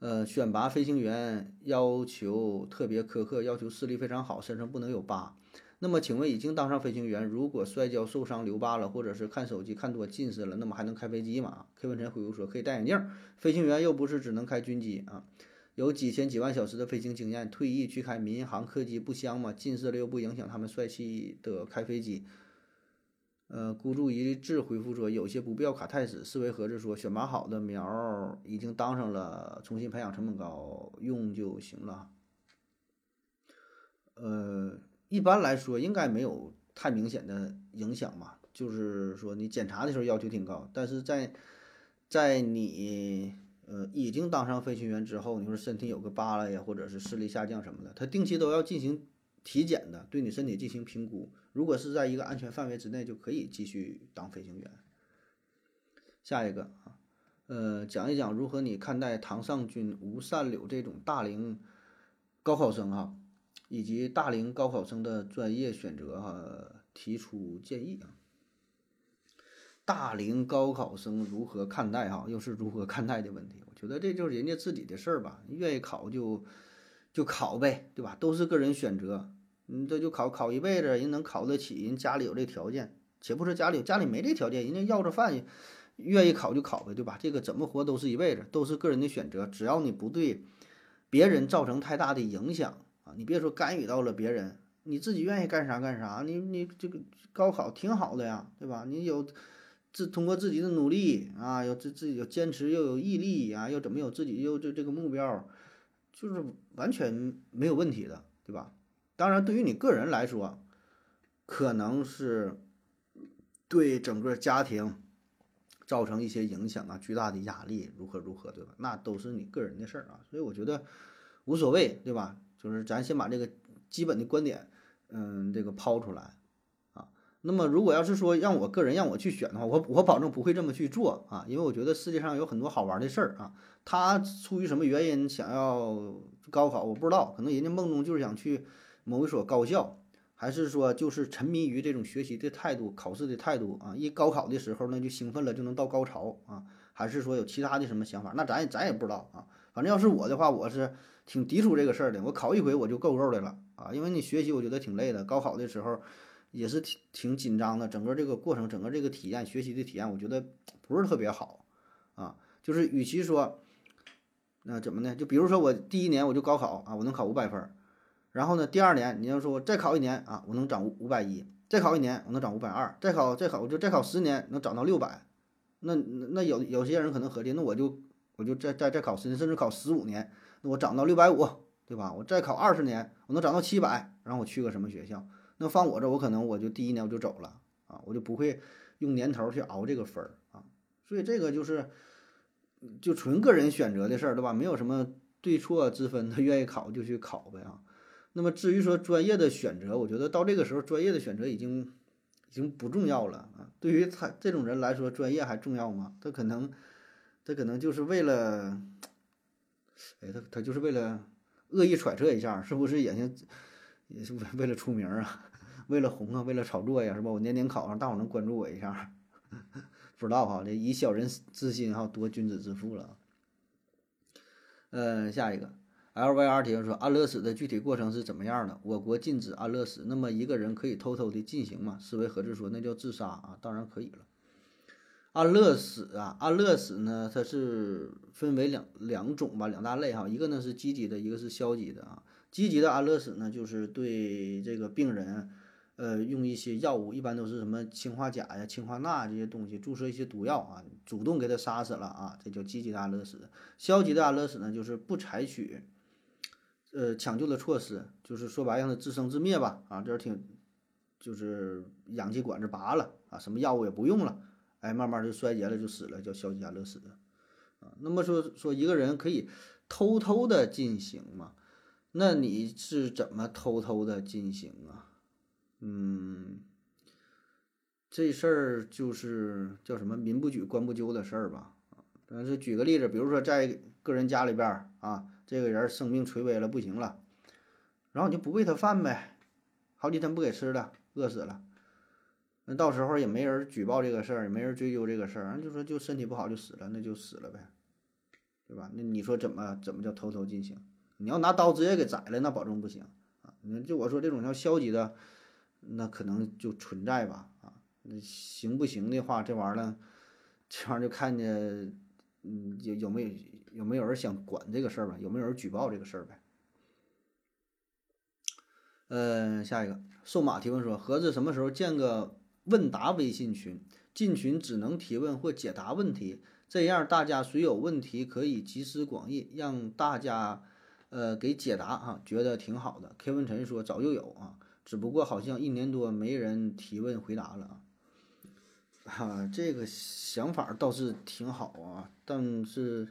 呃，选拔飞行员要求特别苛刻，要求视力非常好，身上不能有疤。那么，请问已经当上飞行员，如果摔跤受伤留疤了，或者是看手机看多近视了，那么还能开飞机吗？K 文晨回复说，可以戴眼镜。飞行员又不是只能开军机啊。有几千几万小时的飞行经验，退役去开民航客机不香吗？近视了又不影响他们帅气的开飞机。呃，孤注一掷回复说，有些不必要卡太死。思维盒子说，选拔好的苗儿已经当上了，重新培养成本高，用就行了。呃，一般来说应该没有太明显的影响嘛，就是说你检查的时候要求挺高，但是在在你。呃，已经当上飞行员之后，你说身体有个疤了呀，或者是视力下降什么的，他定期都要进行体检的，对你身体进行评估。如果是在一个安全范围之内，就可以继续当飞行员。下一个啊，呃，讲一讲如何你看待唐尚军、吴善柳这种大龄高考生哈，以及大龄高考生的专业选择哈，提出建议啊。大龄高考生如何看待哈？又是如何看待的问题？我觉得这就是人家自己的事儿吧，愿意考就就考呗，对吧？都是个人选择，你这就考考一辈子，人能考得起，人家里有这条件。且不说家里家里没这条件，人家要着饭，愿意考就考呗，对吧？这个怎么活都是一辈子，都是个人的选择。只要你不对别人造成太大的影响你别说干预到了别人，你自己愿意干啥干啥。你你这个高考挺好的呀，对吧？你有。自通过自己的努力啊，有自自己有坚持，又有毅力啊，又怎么有自己又这这个目标，就是完全没有问题的，对吧？当然，对于你个人来说，可能是对整个家庭造成一些影响啊，巨大的压力如何如何，对吧？那都是你个人的事儿啊，所以我觉得无所谓，对吧？就是咱先把这个基本的观点，嗯，这个抛出来啊。那么如果要是说让我个人让我去选的话，我我保证不会这么去做啊，因为我觉得世界上有很多好玩的事儿啊。他出于什么原因想要高考，我不知道，可能人家梦中就是想去某一所高校。还是说就是沉迷于这种学习的态度、考试的态度啊？一高考的时候呢，就兴奋了，就能到高潮啊？还是说有其他的什么想法？那咱也咱也不知道啊。反正要是我的话，我是挺抵触这个事儿的。我考一回我就够够的了啊，因为你学习我觉得挺累的。高考的时候也是挺挺紧张的，整个这个过程、整个这个体验、学习的体验，我觉得不是特别好啊。就是与其说那怎么呢？就比如说我第一年我就高考啊，我能考五百分。然后呢，第二年你要说我再考一年啊，我能涨五五百一；再考一年我能涨五百二；再考再考我就再考十年能涨到六百。那那有有些人可能合计，那我就我就再再再考十年，甚至考十五年，那我涨到六百五，对吧？我再考二十年，我能涨到七百，然后我去个什么学校？那放我这，我可能我就第一年我就走了啊，我就不会用年头去熬这个分儿啊。所以这个就是就纯个人选择的事儿，对吧？没有什么对错之分，他愿意考就去考呗啊。那么至于说专业的选择，我觉得到这个时候，专业的选择已经已经不重要了啊。对于他这种人来说，专业还重要吗？他可能他可能就是为了，哎，他他就是为了恶意揣测一下，是不是也是也是为了出名啊，为了红啊，为了炒作呀，是吧？我年年考上，大伙能关注我一下，不知道哈，这以小人之心哈夺君子之腹了。嗯，下一个。L V R 提问说：“安乐死的具体过程是怎么样的？我国禁止安乐死，那么一个人可以偷偷的进行吗？”思维何志说：“那叫自杀啊，当然可以了。安乐死啊，安乐死呢，它是分为两两种吧，两大类哈。一个呢是积极的，一个是消极的啊。积极的安乐死呢，就是对这个病人，呃，用一些药物，一般都是什么氰化钾呀、氰化钠这些东西，注射一些毒药啊，主动给他杀死了啊，这叫积极的安乐死。消极的安乐死呢，就是不采取。呃，抢救的措施就是说白了，让他自生自灭吧，啊，这挺，就是氧气管子拔了啊，什么药物也不用了，哎，慢慢就衰竭了，就死了，叫消极安乐死，啊，那么说说一个人可以偷偷的进行吗？那你是怎么偷偷的进行啊？嗯，这事儿就是叫什么“民不举，官不究”的事儿吧，但是举个例子，比如说在个人家里边啊。这个人生命垂危了，不行了，然后你就不喂他饭呗，好几天不给吃了，饿死了，那到时候也没人举报这个事儿，也没人追究这个事儿，就说就身体不好就死了，那就死了呗，对吧？那你说怎么怎么叫偷偷进行？你要拿刀直接给宰了，那保证不行啊！你就我说这种叫消极的，那可能就存在吧啊？那行不行的话，这玩意儿，这玩意儿就看见，嗯，有有没有？有没有人想管这个事儿吧？有没有人举报这个事儿呗？呃，下一个瘦马提问说：盒子什么时候建个问答微信群？进群只能提问或解答问题，这样大家谁有问题可以集思广益，让大家呃给解答啊，觉得挺好的。K 文晨说：早就有啊，只不过好像一年多没人提问回答了啊。哈，这个想法倒是挺好啊，但是。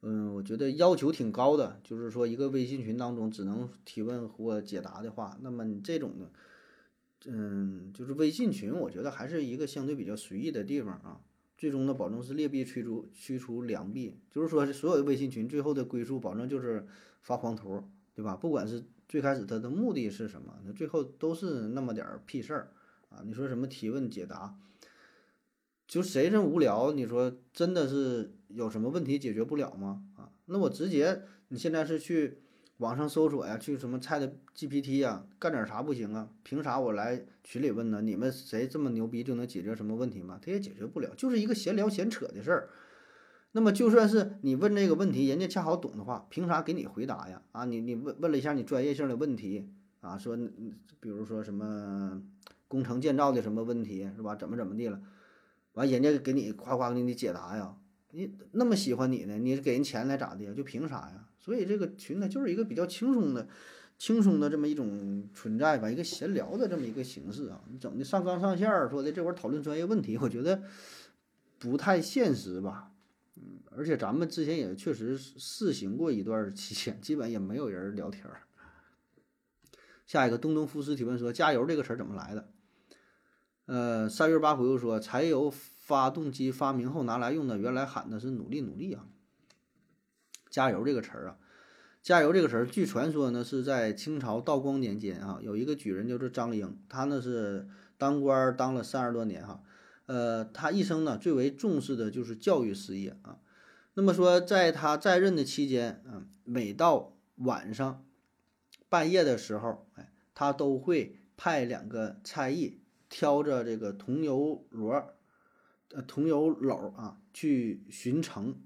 嗯，我觉得要求挺高的，就是说一个微信群当中只能提问或解答的话，那么你这种呢，嗯，就是微信群，我觉得还是一个相对比较随意的地方啊。最终呢，保证是劣币驱逐驱除良币，就是说所有的微信群最后的归宿，保证就是发黄图，对吧？不管是最开始它的目的是什么，那最后都是那么点儿屁事儿啊。你说什么提问解答？就谁这无聊？你说真的是有什么问题解决不了吗？啊，那我直接你现在是去网上搜索呀，去什么菜的 GPT 呀，干点啥不行啊？凭啥我来群里问呢？你们谁这么牛逼就能解决什么问题吗？他也解决不了，就是一个闲聊闲扯的事儿。那么就算是你问这个问题，人家恰好懂的话，凭啥给你回答呀？啊，你你问问了一下你专业性的问题啊，说比如说什么工程建造的什么问题是吧？怎么怎么地了？完，人家给你夸夸给你解答呀，你那么喜欢你呢，你给人钱来咋的呀？就凭啥呀？所以这个群呢，就是一个比较轻松的、轻松的这么一种存在吧，一个闲聊的这么一个形式啊。你整的上纲上线儿，说的这会儿讨论专业问题，我觉得不太现实吧。嗯，而且咱们之前也确实试行过一段期间，基本也没有人聊天儿。下一个东东夫斯提问说：“加油这个词儿怎么来的？”呃，三月八回复说：“柴油发动机发明后拿来用的，原来喊的是努力努力啊。”加油这个词儿啊，加油这个词儿，据传说呢是在清朝道光年间啊，有一个举人就是张英，他呢是当官当了三十多年哈，呃，他一生呢最为重视的就是教育事业啊。那么说，在他在任的期间啊，每到晚上。半夜的时候，哎，他都会派两个差役挑着这个桐油箩，呃，桐油篓啊，去巡城，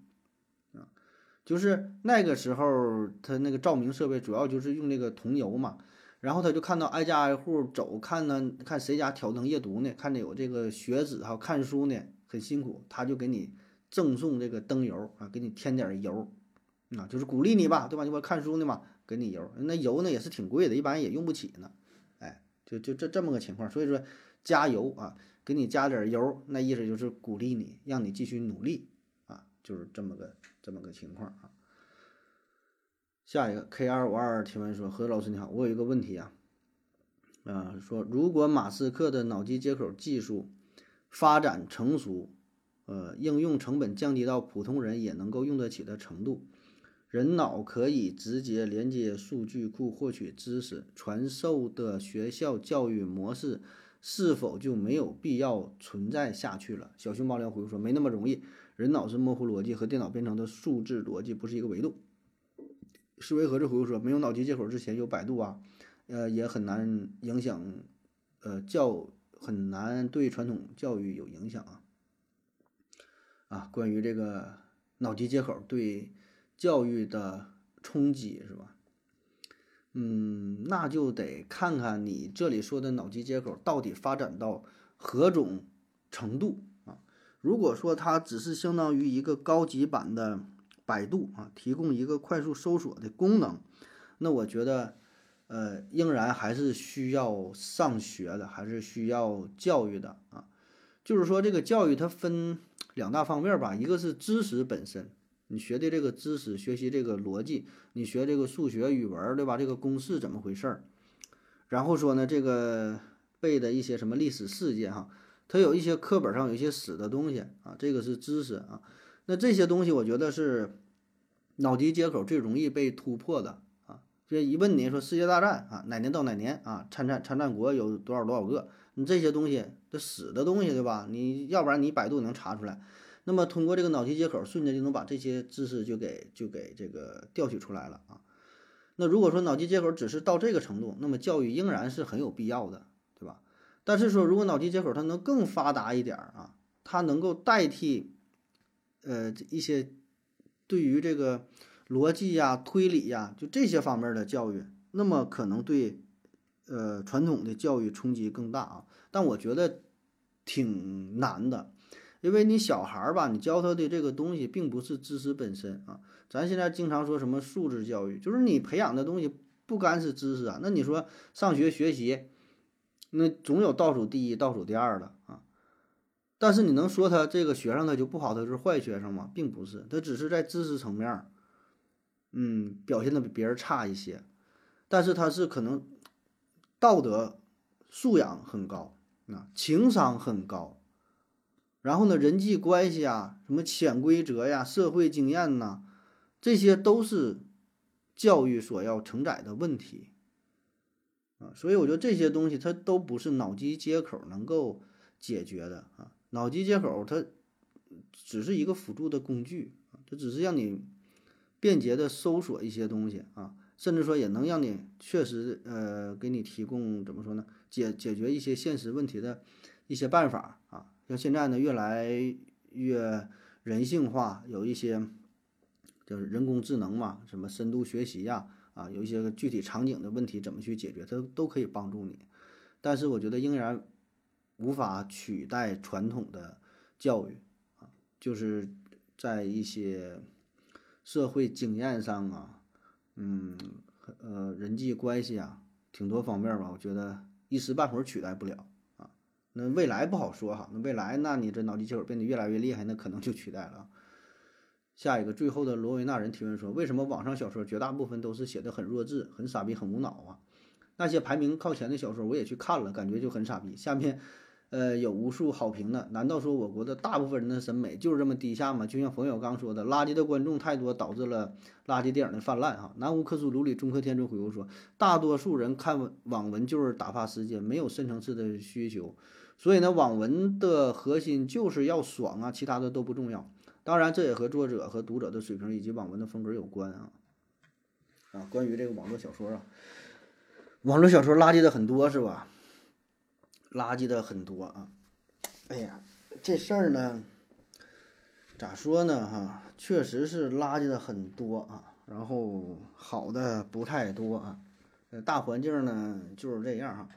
就是那个时候他那个照明设备主要就是用那个桐油嘛，然后他就看到挨家挨户走，看呢，看谁家挑灯夜读呢，看着有这个学子哈看书呢，很辛苦，他就给你赠送这个灯油啊，给你添点油，啊，就是鼓励你吧，对吧？你不看书呢嘛。给你油，那油呢也是挺贵的，一般也用不起呢。哎，就就这这么个情况，所以说加油啊，给你加点油，那意思就是鼓励你，让你继续努力啊，就是这么个这么个情况啊。下一个 K 二五二提问说：何老师你好，我有一个问题啊，啊，说如果马斯克的脑机接口技术发展成熟，呃，应用成本降低到普通人也能够用得起的程度。人脑可以直接连接数据库获取知识，传授的学校教育模式是否就没有必要存在下去了？小熊猫粮回复说：“没那么容易，人脑是模糊逻辑，和电脑编程的数字逻辑不是一个维度。”思维盒子回复说：“没有脑机接口之前有百度啊，呃，也很难影响，呃，教很难对传统教育有影响啊。”啊，关于这个脑机接口对。教育的冲击是吧？嗯，那就得看看你这里说的脑机接口到底发展到何种程度？如果说它只是相当于一个高级版的百度啊，提供一个快速搜索的功能，那我觉得，呃，仍然还是需要上学的，还是需要教育的啊。就是说，这个教育它分两大方面吧，一个是知识本身。你学的这个知识，学习这个逻辑，你学这个数学、语文，对吧？这个公式怎么回事儿？然后说呢，这个背的一些什么历史事件哈，它有一些课本上有一些死的东西啊，这个是知识啊。那这些东西我觉得是脑机接口最容易被突破的啊。就一问你说世界大战啊，哪年到哪年啊？参战参战国有多少多少个？你这些东西这死的东西，对吧？你要不然你百度能查出来。那么通过这个脑机接口，瞬间就能把这些知识就给就给这个调取出来了啊。那如果说脑机接口只是到这个程度，那么教育仍然是很有必要的，但是说如果脑机接口它能更发达一点儿啊，它能够代替呃一些对于这个逻辑呀、推理呀，就这些方面的教育，那么可能对呃传统的教育冲击更大啊。但我觉得挺难的。因为你小孩儿吧，你教他的这个东西并不是知识本身啊。咱现在经常说什么素质教育，就是你培养的东西不干是知识啊。那你说上学学习，那总有倒数第一、倒数第二的啊。但是你能说他这个学生他就不好，他是坏学生吗？并不是，他只是在知识层面，嗯，表现的比别人差一些，但是他是可能道德素养很高啊，情商很高。然后呢，人际关系啊，什么潜规则呀、社会经验呐，这些都是教育所要承载的问题啊。所以我觉得这些东西它都不是脑机接口能够解决的啊。脑机接口它只是一个辅助的工具啊，它只是让你便捷的搜索一些东西啊，甚至说也能让你确实呃给你提供怎么说呢，解解决一些现实问题的一些办法啊。像现在呢，越来越人性化，有一些就是人工智能嘛，什么深度学习呀，啊有一些具体场景的问题怎么去解决，它都可以帮助你。但是我觉得仍然无法取代传统的教育啊，就是在一些社会经验上啊，嗯，呃，人际关系啊，挺多方面吧，我觉得一时半会儿取代不了啊。那未来不好说哈，那未来那你这脑机接口变得越来越厉害，那可能就取代了。下一个，最后的罗维纳人提问说，为什么网上小说绝大部分都是写的很弱智、很傻逼、很无脑啊？那些排名靠前的小说我也去看了，感觉就很傻逼。下面。呃，有无数好评的，难道说我国的大部分人的审美就是这么低下吗？就像冯小刚说的，垃圾的观众太多，导致了垃圾电影的泛滥。哈，南无克苏鲁里中科天尊回复说，大多数人看网文就是打发时间，没有深层次的需求，所以呢，网文的核心就是要爽啊，其他的都不重要。当然，这也和作者和读者的水平以及网文的风格有关啊。啊，关于这个网络小说啊，网络小说垃圾的很多是吧？垃圾的很多啊，哎呀，这事儿呢，咋说呢哈，确实是垃圾的很多啊，然后好的不太多啊，呃，大环境呢就是这样哈，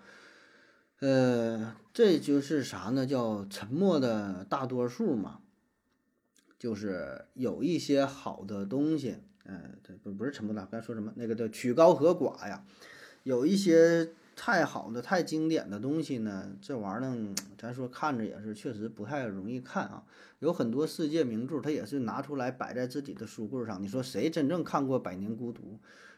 呃，这就是啥呢？叫沉默的大多数嘛，就是有一些好的东西，嗯，这不不是沉默的，刚才说什么那个叫曲高和寡呀，有一些。太好的、太经典的东西呢，这玩意儿，咱说看着也是确实不太容易看啊。有很多世界名著，它也是拿出来摆在自己的书柜上。你说谁真正看过《百年孤独》，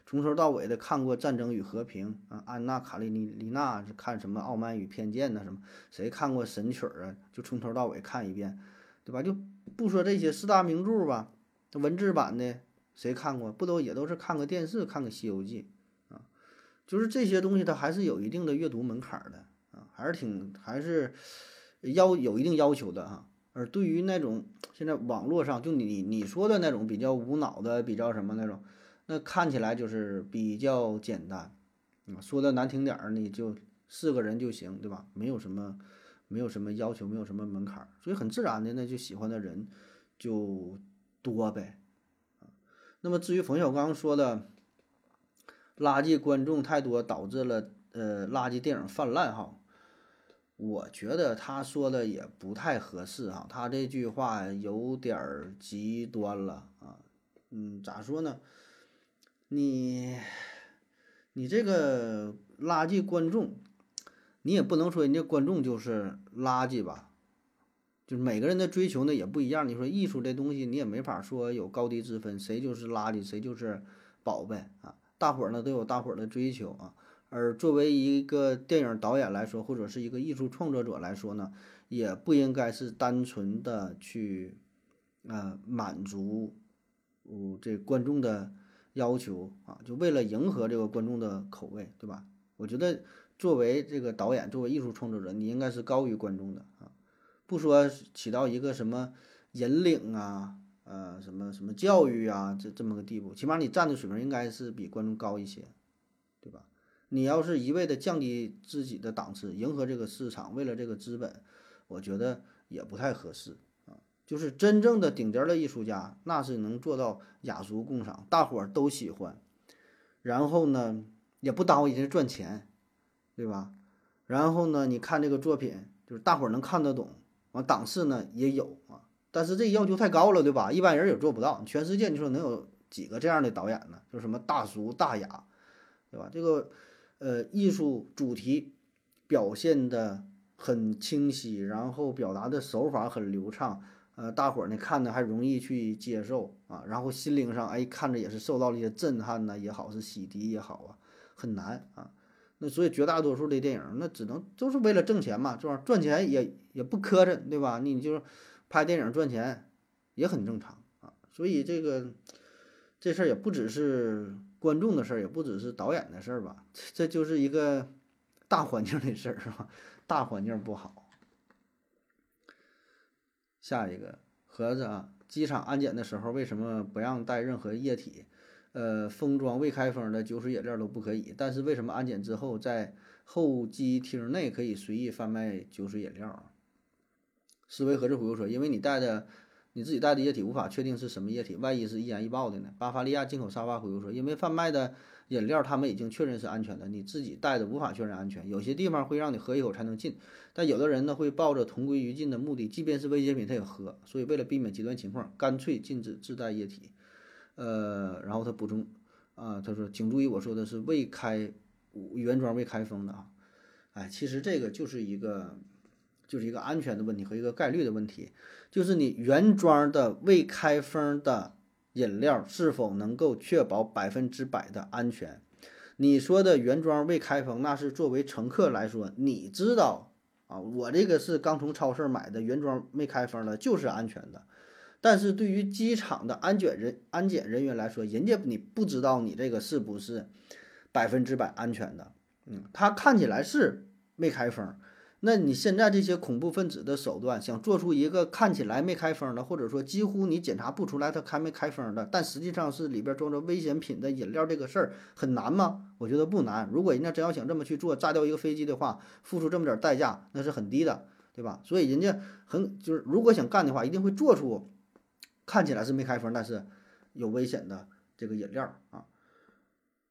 从头到尾的看过《战争与和平》啊？安娜·卡列尼丽娜是看什么《傲慢与偏见》呢？什么？谁看过《神曲》啊？就从头到尾看一遍，对吧？就不说这些四大名著吧，文字版的谁看过？不都也都是看个电视，看个《西游记》。啊就是这些东西，它还是有一定的阅读门槛的啊，还是挺还是要有一定要求的哈。而对于那种现在网络上就你你说的那种比较无脑的、比较什么那种，那看起来就是比较简单啊。说的难听点儿，你就四个人就行，对吧？没有什么没有什么要求，没有什么门槛，所以很自然的那就喜欢的人就多呗。那么至于冯小刚说的。垃圾观众太多，导致了呃垃圾电影泛滥哈。我觉得他说的也不太合适哈，他这句话有点儿极端了啊。嗯，咋说呢？你你这个垃圾观众，你也不能说人家观众就是垃圾吧？就是每个人的追求呢也不一样。你说艺术这东西，你也没法说有高低之分，谁就是垃圾，谁就是宝贝啊。大伙儿呢都有大伙儿的追求啊，而作为一个电影导演来说，或者是一个艺术创作者来说呢，也不应该是单纯的去，呃，满足，嗯，这观众的要求啊，就为了迎合这个观众的口味，对吧？我觉得作为这个导演，作为艺术创作者，你应该是高于观众的啊，不说起到一个什么引领啊。呃，什么什么教育啊，这这么个地步，起码你站的水平应该是比观众高一些，对吧？你要是一味的降低自己的档次，迎合这个市场，为了这个资本，我觉得也不太合适啊。就是真正的顶尖的艺术家，那是能做到雅俗共赏，大伙儿都喜欢，然后呢，也不耽误人家赚钱，对吧？然后呢，你看这个作品，就是大伙儿能看得懂，完档次呢也有啊。但是这要求太高了，对吧？一般人也做不到。全世界你说能有几个这样的导演呢？就什么大俗大雅，对吧？这个呃，艺术主题表现的很清晰，然后表达的手法很流畅，呃，大伙儿呢看的还容易去接受啊，然后心灵上哎看着也是受到了一些震撼呢也好，是洗涤也好啊，很难啊。那所以绝大多数的电影那只能都是为了挣钱嘛，这玩意儿赚钱也也不磕碜，对吧？你就。拍电影赚钱也很正常啊，所以这个这事儿也不只是观众的事儿，也不只是导演的事儿吧，这就是一个大环境的事儿，是吧？大环境不好。下一个盒子啊，机场安检的时候为什么不让带任何液体？呃，封装未开封的酒水饮料都不可以，但是为什么安检之后在候机厅内可以随意贩卖酒水饮料啊？思维盒子回复说：“因为你带的，你自己带的液体无法确定是什么液体，万一是易燃易爆的呢？”巴伐利亚进口沙发回复说：“因为贩卖的饮料他们已经确认是安全的，你自己带的无法确认安全。有些地方会让你喝一口才能进，但有的人呢会抱着同归于尽的目的，即便是危险品他也喝。所以为了避免极端情况，干脆禁止自带液体。”呃，然后他补充啊，他说：“请注意，我说的是未开原装未开封的啊。”哎，其实这个就是一个。就是一个安全的问题和一个概率的问题，就是你原装的未开封的饮料是否能够确保百分之百的安全？你说的原装未开封，那是作为乘客来说，你知道啊，我这个是刚从超市买的原装未开封的，就是安全的。但是对于机场的安检人安检人员来说，人家你不知道你这个是不是百分之百安全的，嗯，他看起来是没开封。那你现在这些恐怖分子的手段，想做出一个看起来没开封的，或者说几乎你检查不出来它开没开封的，但实际上是里边装着危险品的饮料，这个事儿很难吗？我觉得不难。如果人家真要想这么去做，炸掉一个飞机的话，付出这么点代价，那是很低的，对吧？所以人家很就是，如果想干的话，一定会做出看起来是没开封，但是有危险的这个饮料啊。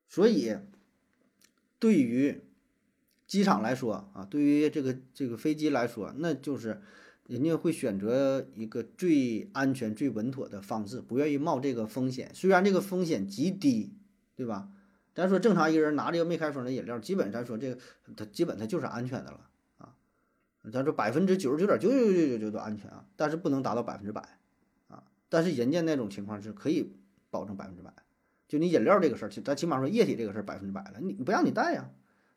所以对于。机场来说啊，对于这个这个飞机来说，那就是人家会选择一个最安全、最稳妥的方式，不愿意冒这个风险。虽然这个风险极低，对吧？咱说正常一个人拿这个没开封的饮料，基本咱说这个它基本它就是安全的了啊。咱说百分之九十九点九九九九九都安全啊，但是不能达到百分之百。但是人家那种情况是可以保证百分之百。就你饮料这个事儿，咱起码说液体这个事儿百分之百了，你不让你带呀。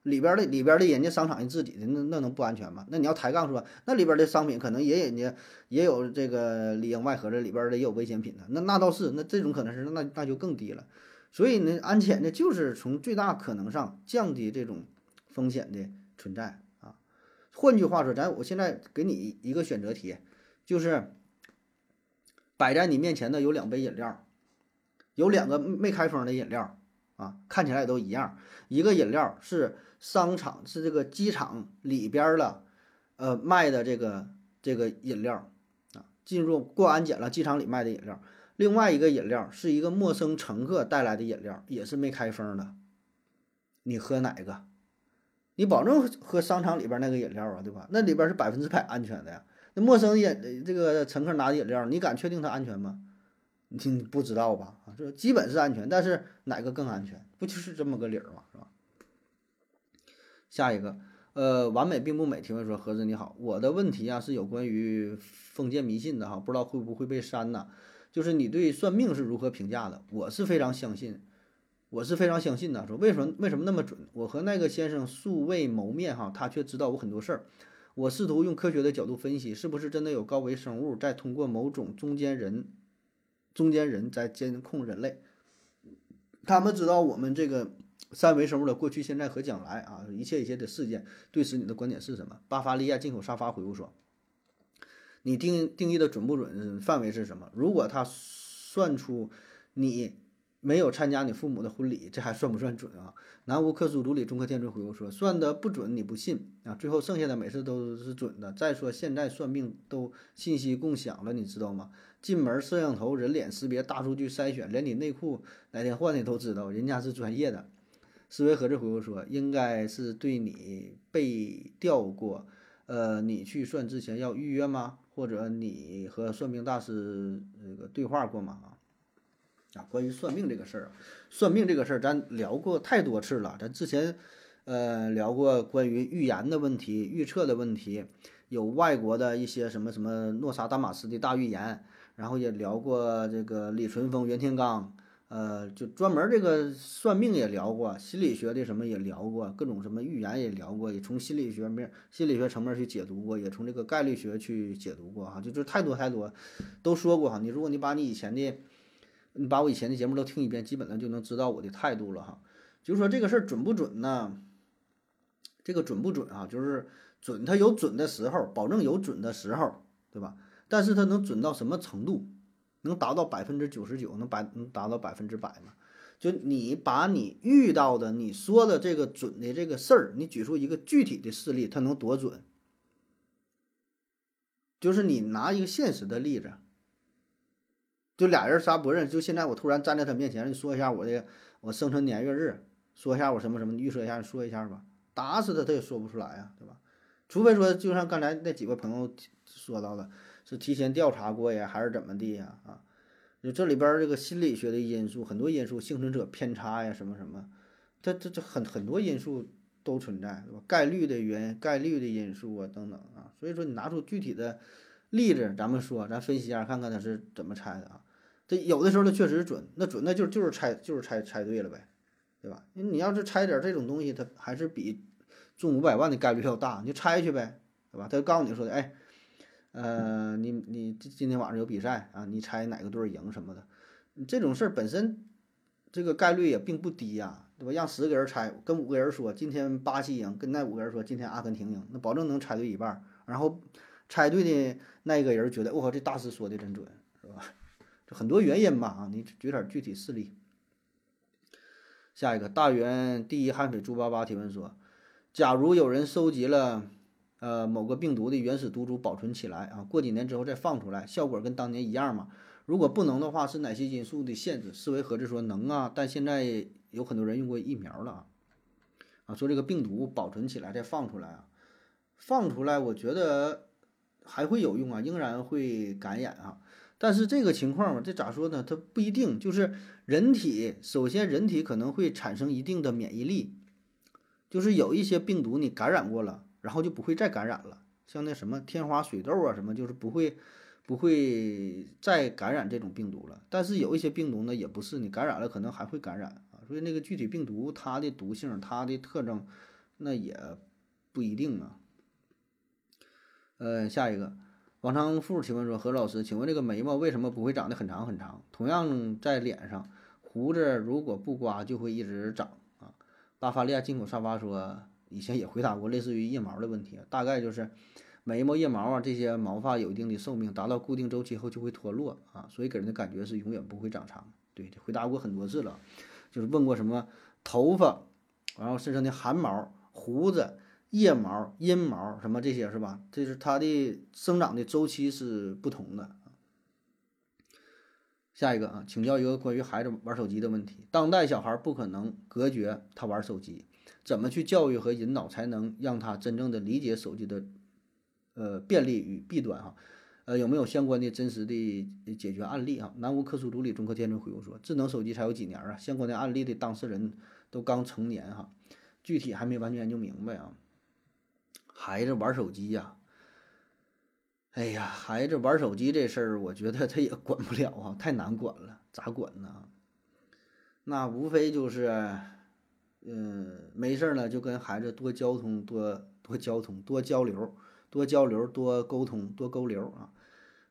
里边的里边的人家商场人自己的那那能不安全吗？那你要抬杠说，那里边的商品可能也人家也有这个里应外合的，里边的也有危险品的。那那倒是，那这种可能是那那就更低了。所以呢，安检呢就是从最大可能上降低这种风险的存在啊。换句话说，咱我现在给你一个选择题，就是摆在你面前的有两杯饮料，有两个没开封的饮料啊，看起来也都一样，一个饮料是。商场是这个机场里边的，呃，卖的这个这个饮料啊，进入过安检了，机场里卖的饮料。另外一个饮料是一个陌生乘客带来的饮料，也是没开封的。你喝哪个？你保证喝商场里边那个饮料啊，对吧？那里边是百分之百安全的呀。那陌生饮这个乘客拿的饮料，你敢确定它安全吗？你不知道吧？啊，这基本是安全，但是哪个更安全？不就是这么个理儿吗？是吧？下一个，呃，完美并不美。提问说：盒子你好，我的问题啊是有关于封建迷信的哈，不知道会不会被删呢？就是你对算命是如何评价的？我是非常相信，我是非常相信的。说为什么为什么那么准？我和那个先生素未谋面哈，他却知道我很多事儿。我试图用科学的角度分析，是不是真的有高维生物在通过某种中间人，中间人在监控人类？他们知道我们这个。三维生物的过去、现在和将来啊，一切一切的事件，对此你的观点是什么？巴伐利亚进口沙发回复说：“你定定义的准不准？范围是什么？如果他算出你没有参加你父母的婚礼，这还算不算准啊？”南无克苏鲁里中科天尊回复说：“算的不准，你不信啊？最后剩下的每次都是准的。再说现在算命都信息共享了，你知道吗？进门摄像头、人脸识别、大数据筛选，连你内裤哪天换的都知道，人家是专业的。”思维盒子回复说：“应该是对你被调过，呃，你去算之前要预约吗？或者你和算命大师这个对话过吗？啊，啊，关于算命这个事儿，算命这个事儿咱聊过太多次了。咱之前，呃，聊过关于预言的问题、预测的问题，有外国的一些什么什么诺萨达马斯的大预言，然后也聊过这个李淳风、袁天罡。”呃，就专门这个算命也聊过，心理学的什么也聊过，各种什么预言也聊过，也从心理学面、心理学层面去解读过，也从这个概率学去解读过哈，就就太多太多，都说过哈。你如果你把你以前的，你把我以前的节目都听一遍，基本上就能知道我的态度了哈。就是说这个事儿准不准呢？这个准不准啊？就是准，它有准的时候，保证有准的时候，对吧？但是它能准到什么程度？能达到百分之九十九，能百能达到百分之百吗？就你把你遇到的、你说的这个准的这个事儿，你举出一个具体的事例，它能多准？就是你拿一个现实的例子，就俩人啥不认，就现在我突然站在他面前，你说一下我的我生辰年月日，说一下我什么什么，预测一下，说一下吧，打死他他也说不出来呀，对吧？除非说，就像刚才那几位朋友说到的。是提前调查过呀，还是怎么地呀？啊，就这里边这个心理学的因素，很多因素，幸存者偏差呀，什么什么，这这这很很多因素都存在，对吧？概率的原概率的因素啊，等等啊。所以说你拿出具体的例子，咱们说，咱分析一下，看看他是怎么猜的啊。这有的时候它确实准，那准那就就是猜就是猜猜对了呗，对吧？你要是猜点这种东西，它还是比中五百万的概率要大，你就猜去呗，对吧？他就告诉你说的，哎，呃，你你今天晚上有比赛啊，你猜哪个队赢什么的，这种事儿本身这个概率也并不低呀，对吧？让十个人猜，跟五个人说今天巴西赢，跟那五个人说今天阿根廷赢，那保证能猜对一半。然后猜对的那个人觉得，我靠，这大师说的真准，很多原因吧啊，你举点具体事例。下一个大元第一汗水猪八八提问说：假如有人收集了呃某个病毒的原始毒株保存起来啊，过几年之后再放出来，效果跟当年一样吗？如果不能的话，是哪些因素的限制？思维盒子说能啊，但现在有很多人用过疫苗了啊啊，说这个病毒保存起来再放出来啊，放出来我觉得还会有用啊，仍然会感染啊。但是这个情况嘛，这咋说呢？它不一定。就是人体，首先人体可能会产生一定的免疫力，就是有一些病毒你感染过了，然后就不会再感染了。像那什么天花、水痘啊什么，就是不会不会再感染这种病毒了。但是有一些病毒呢，也不是你感染了可能还会感染啊。所以那个具体病毒它的毒性、它的特征，那也不一定啊。呃，下一个。王长富提问说：“何老师，请问这个眉毛为什么不会长得很长很长？同样在脸上，胡子如果不刮就会一直长啊。”巴伐利亚进口沙发说：“以前也回答过类似于腋毛的问题，大概就是眉毛、腋毛啊这些毛发有一定的寿命，达到固定周期后就会脱落啊，所以给人的感觉是永远不会长长。”对，回答过很多次了，就是问过什么头发，然后身上的汗毛、胡子。腋毛、阴毛什么这些是吧？这是它的生长的周期是不同的。下一个啊，请教一个关于孩子玩手机的问题。当代小孩不可能隔绝他玩手机，怎么去教育和引导才能让他真正的理解手机的呃便利与弊端？哈，呃，有没有相关的真实的解决案例啊？南无克苏鲁里中科天尊回复说，智能手机才有几年啊？相关的案例的当事人都刚成年哈，具体还没完全研究明白啊。孩子玩手机呀，哎呀，孩子玩手机这事儿，我觉得他也管不了啊，太难管了，咋管呢？那无非就是，嗯，没事儿呢，就跟孩子多交通，多多交通，多交流，多交流，多沟通，多沟流啊。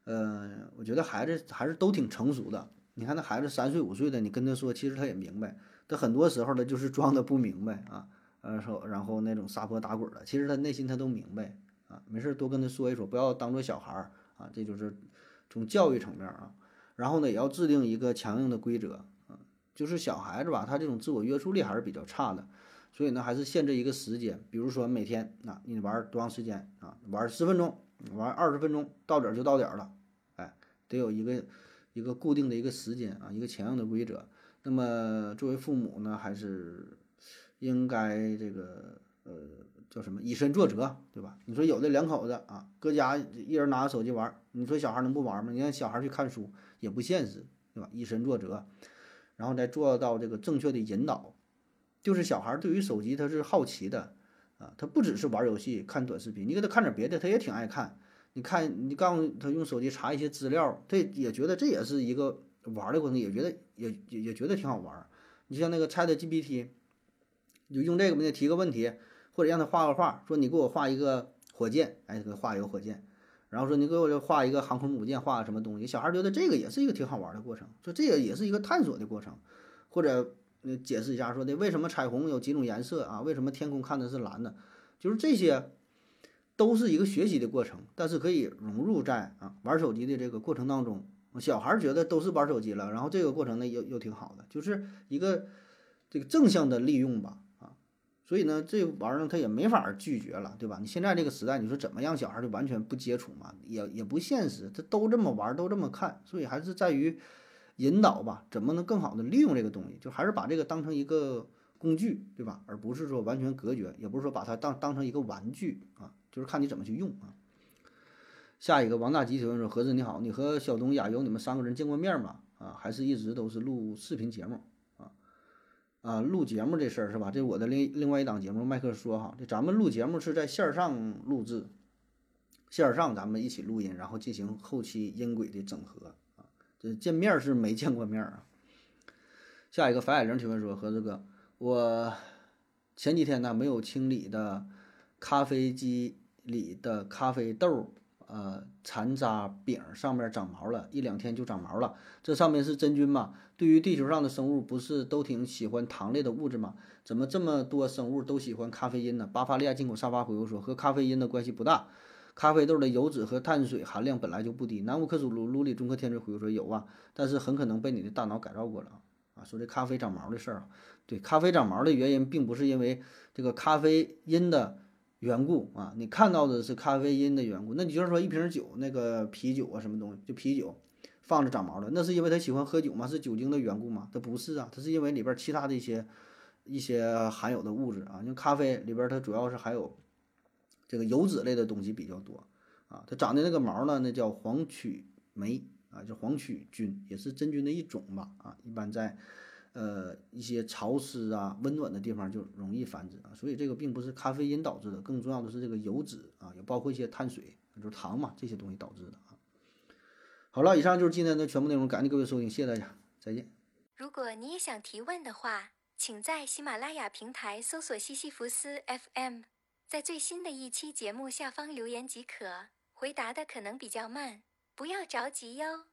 嗯，我觉得孩子还是都挺成熟的。你看那孩子三岁五岁的，你跟他说，其实他也明白，他很多时候呢就是装的不明白啊。呃，说然后那种撒泼打滚的，其实他内心他都明白啊，没事多跟他说一说，不要当做小孩儿啊，这就是从教育层面啊。然后呢，也要制定一个强硬的规则啊，就是小孩子吧，他这种自我约束力还是比较差的，所以呢，还是限制一个时间，比如说每天啊，你玩多长时间啊？玩十分钟，玩二十分钟，到点儿就到点儿了，哎，得有一个一个固定的一个时间啊，一个强硬的规则。那么作为父母呢，还是。应该这个呃叫什么以身作则，对吧？你说有的两口子啊，搁家一人拿着手机玩，你说小孩能不玩吗？你让小孩去看书也不现实，对吧？以身作则，然后再做到这个正确的引导，就是小孩对于手机他是好奇的啊，他不只是玩游戏、看短视频，你给他看点别的，他也挺爱看。你看，你告诉他用手机查一些资料，他也觉得这也是一个玩的过程，也觉得也也也觉得挺好玩。你像那个 ChatGPT。就用这个给他提个问题，或者让他画个画，说你给我画一个火箭，哎，给画一个火箭，然后说你给我画一个航空母舰，画个什么东西？小孩觉得这个也是一个挺好玩的过程，说这个也是一个探索的过程，或者解释一下说的为什么彩虹有几种颜色啊？为什么天空看的是蓝的？就是这些都是一个学习的过程，但是可以融入在啊玩手机的这个过程当中。小孩觉得都是玩手机了，然后这个过程呢又又挺好的，就是一个这个正向的利用吧。所以呢，这玩意儿呢，他也没法拒绝了，对吧？你现在这个时代，你说怎么样，小孩就完全不接触嘛？也也不现实。他都这么玩，都这么看，所以还是在于引导吧，怎么能更好的利用这个东西？就还是把这个当成一个工具，对吧？而不是说完全隔绝，也不是说把它当当成一个玩具啊，就是看你怎么去用啊。下一个王大吉提问说：何子你好，你和小东、亚游你们三个人见过面吗？啊，还是一直都是录视频节目？啊，录节目这事儿是吧？这我的另另外一档节目，麦克说哈，这咱们录节目是在线上录制，线上咱们一起录音，然后进行后期音轨的整合啊。这见面是没见过面啊。下一个樊海玲提问说：和这个，我前几天呢没有清理的咖啡机里的咖啡豆。呃，残渣柄上面长毛了，一两天就长毛了。这上面是真菌吗？对于地球上的生物，不是都挺喜欢糖类的物质吗？怎么这么多生物都喜欢咖啡因呢？巴伐利亚进口沙发回复说，和咖啡因的关系不大。咖啡豆的油脂和碳水含量本来就不低。南无克苏鲁鲁里中科天追回复说有啊，但是很可能被你的大脑改造过了啊。说这咖啡长毛的事儿啊，对，咖啡长毛的原因并不是因为这个咖啡因的。缘故啊，你看到的是咖啡因的缘故，那你就是说一瓶酒，那个啤酒啊，什么东西，就啤酒放着长毛了，那是因为他喜欢喝酒吗？是酒精的缘故吗？它不是啊，它是因为里边其他的一些一些含有的物质啊，因为咖啡里边它主要是含有这个油脂类的东西比较多啊，它长的那个毛呢，那叫黄曲霉啊，就黄曲菌，也是真菌的一种吧啊，一般在。呃，一些潮湿啊、温暖的地方就容易繁殖啊，所以这个并不是咖啡因导致的，更重要的是这个油脂啊，也包括一些碳水，就是糖嘛，这些东西导致的啊。好了，以上就是今天的全部内容，感谢各位收听，谢谢大家，再见。如果你也想提问的话，请在喜马拉雅平台搜索西西弗斯 FM，在最新的一期节目下方留言即可，回答的可能比较慢，不要着急哟。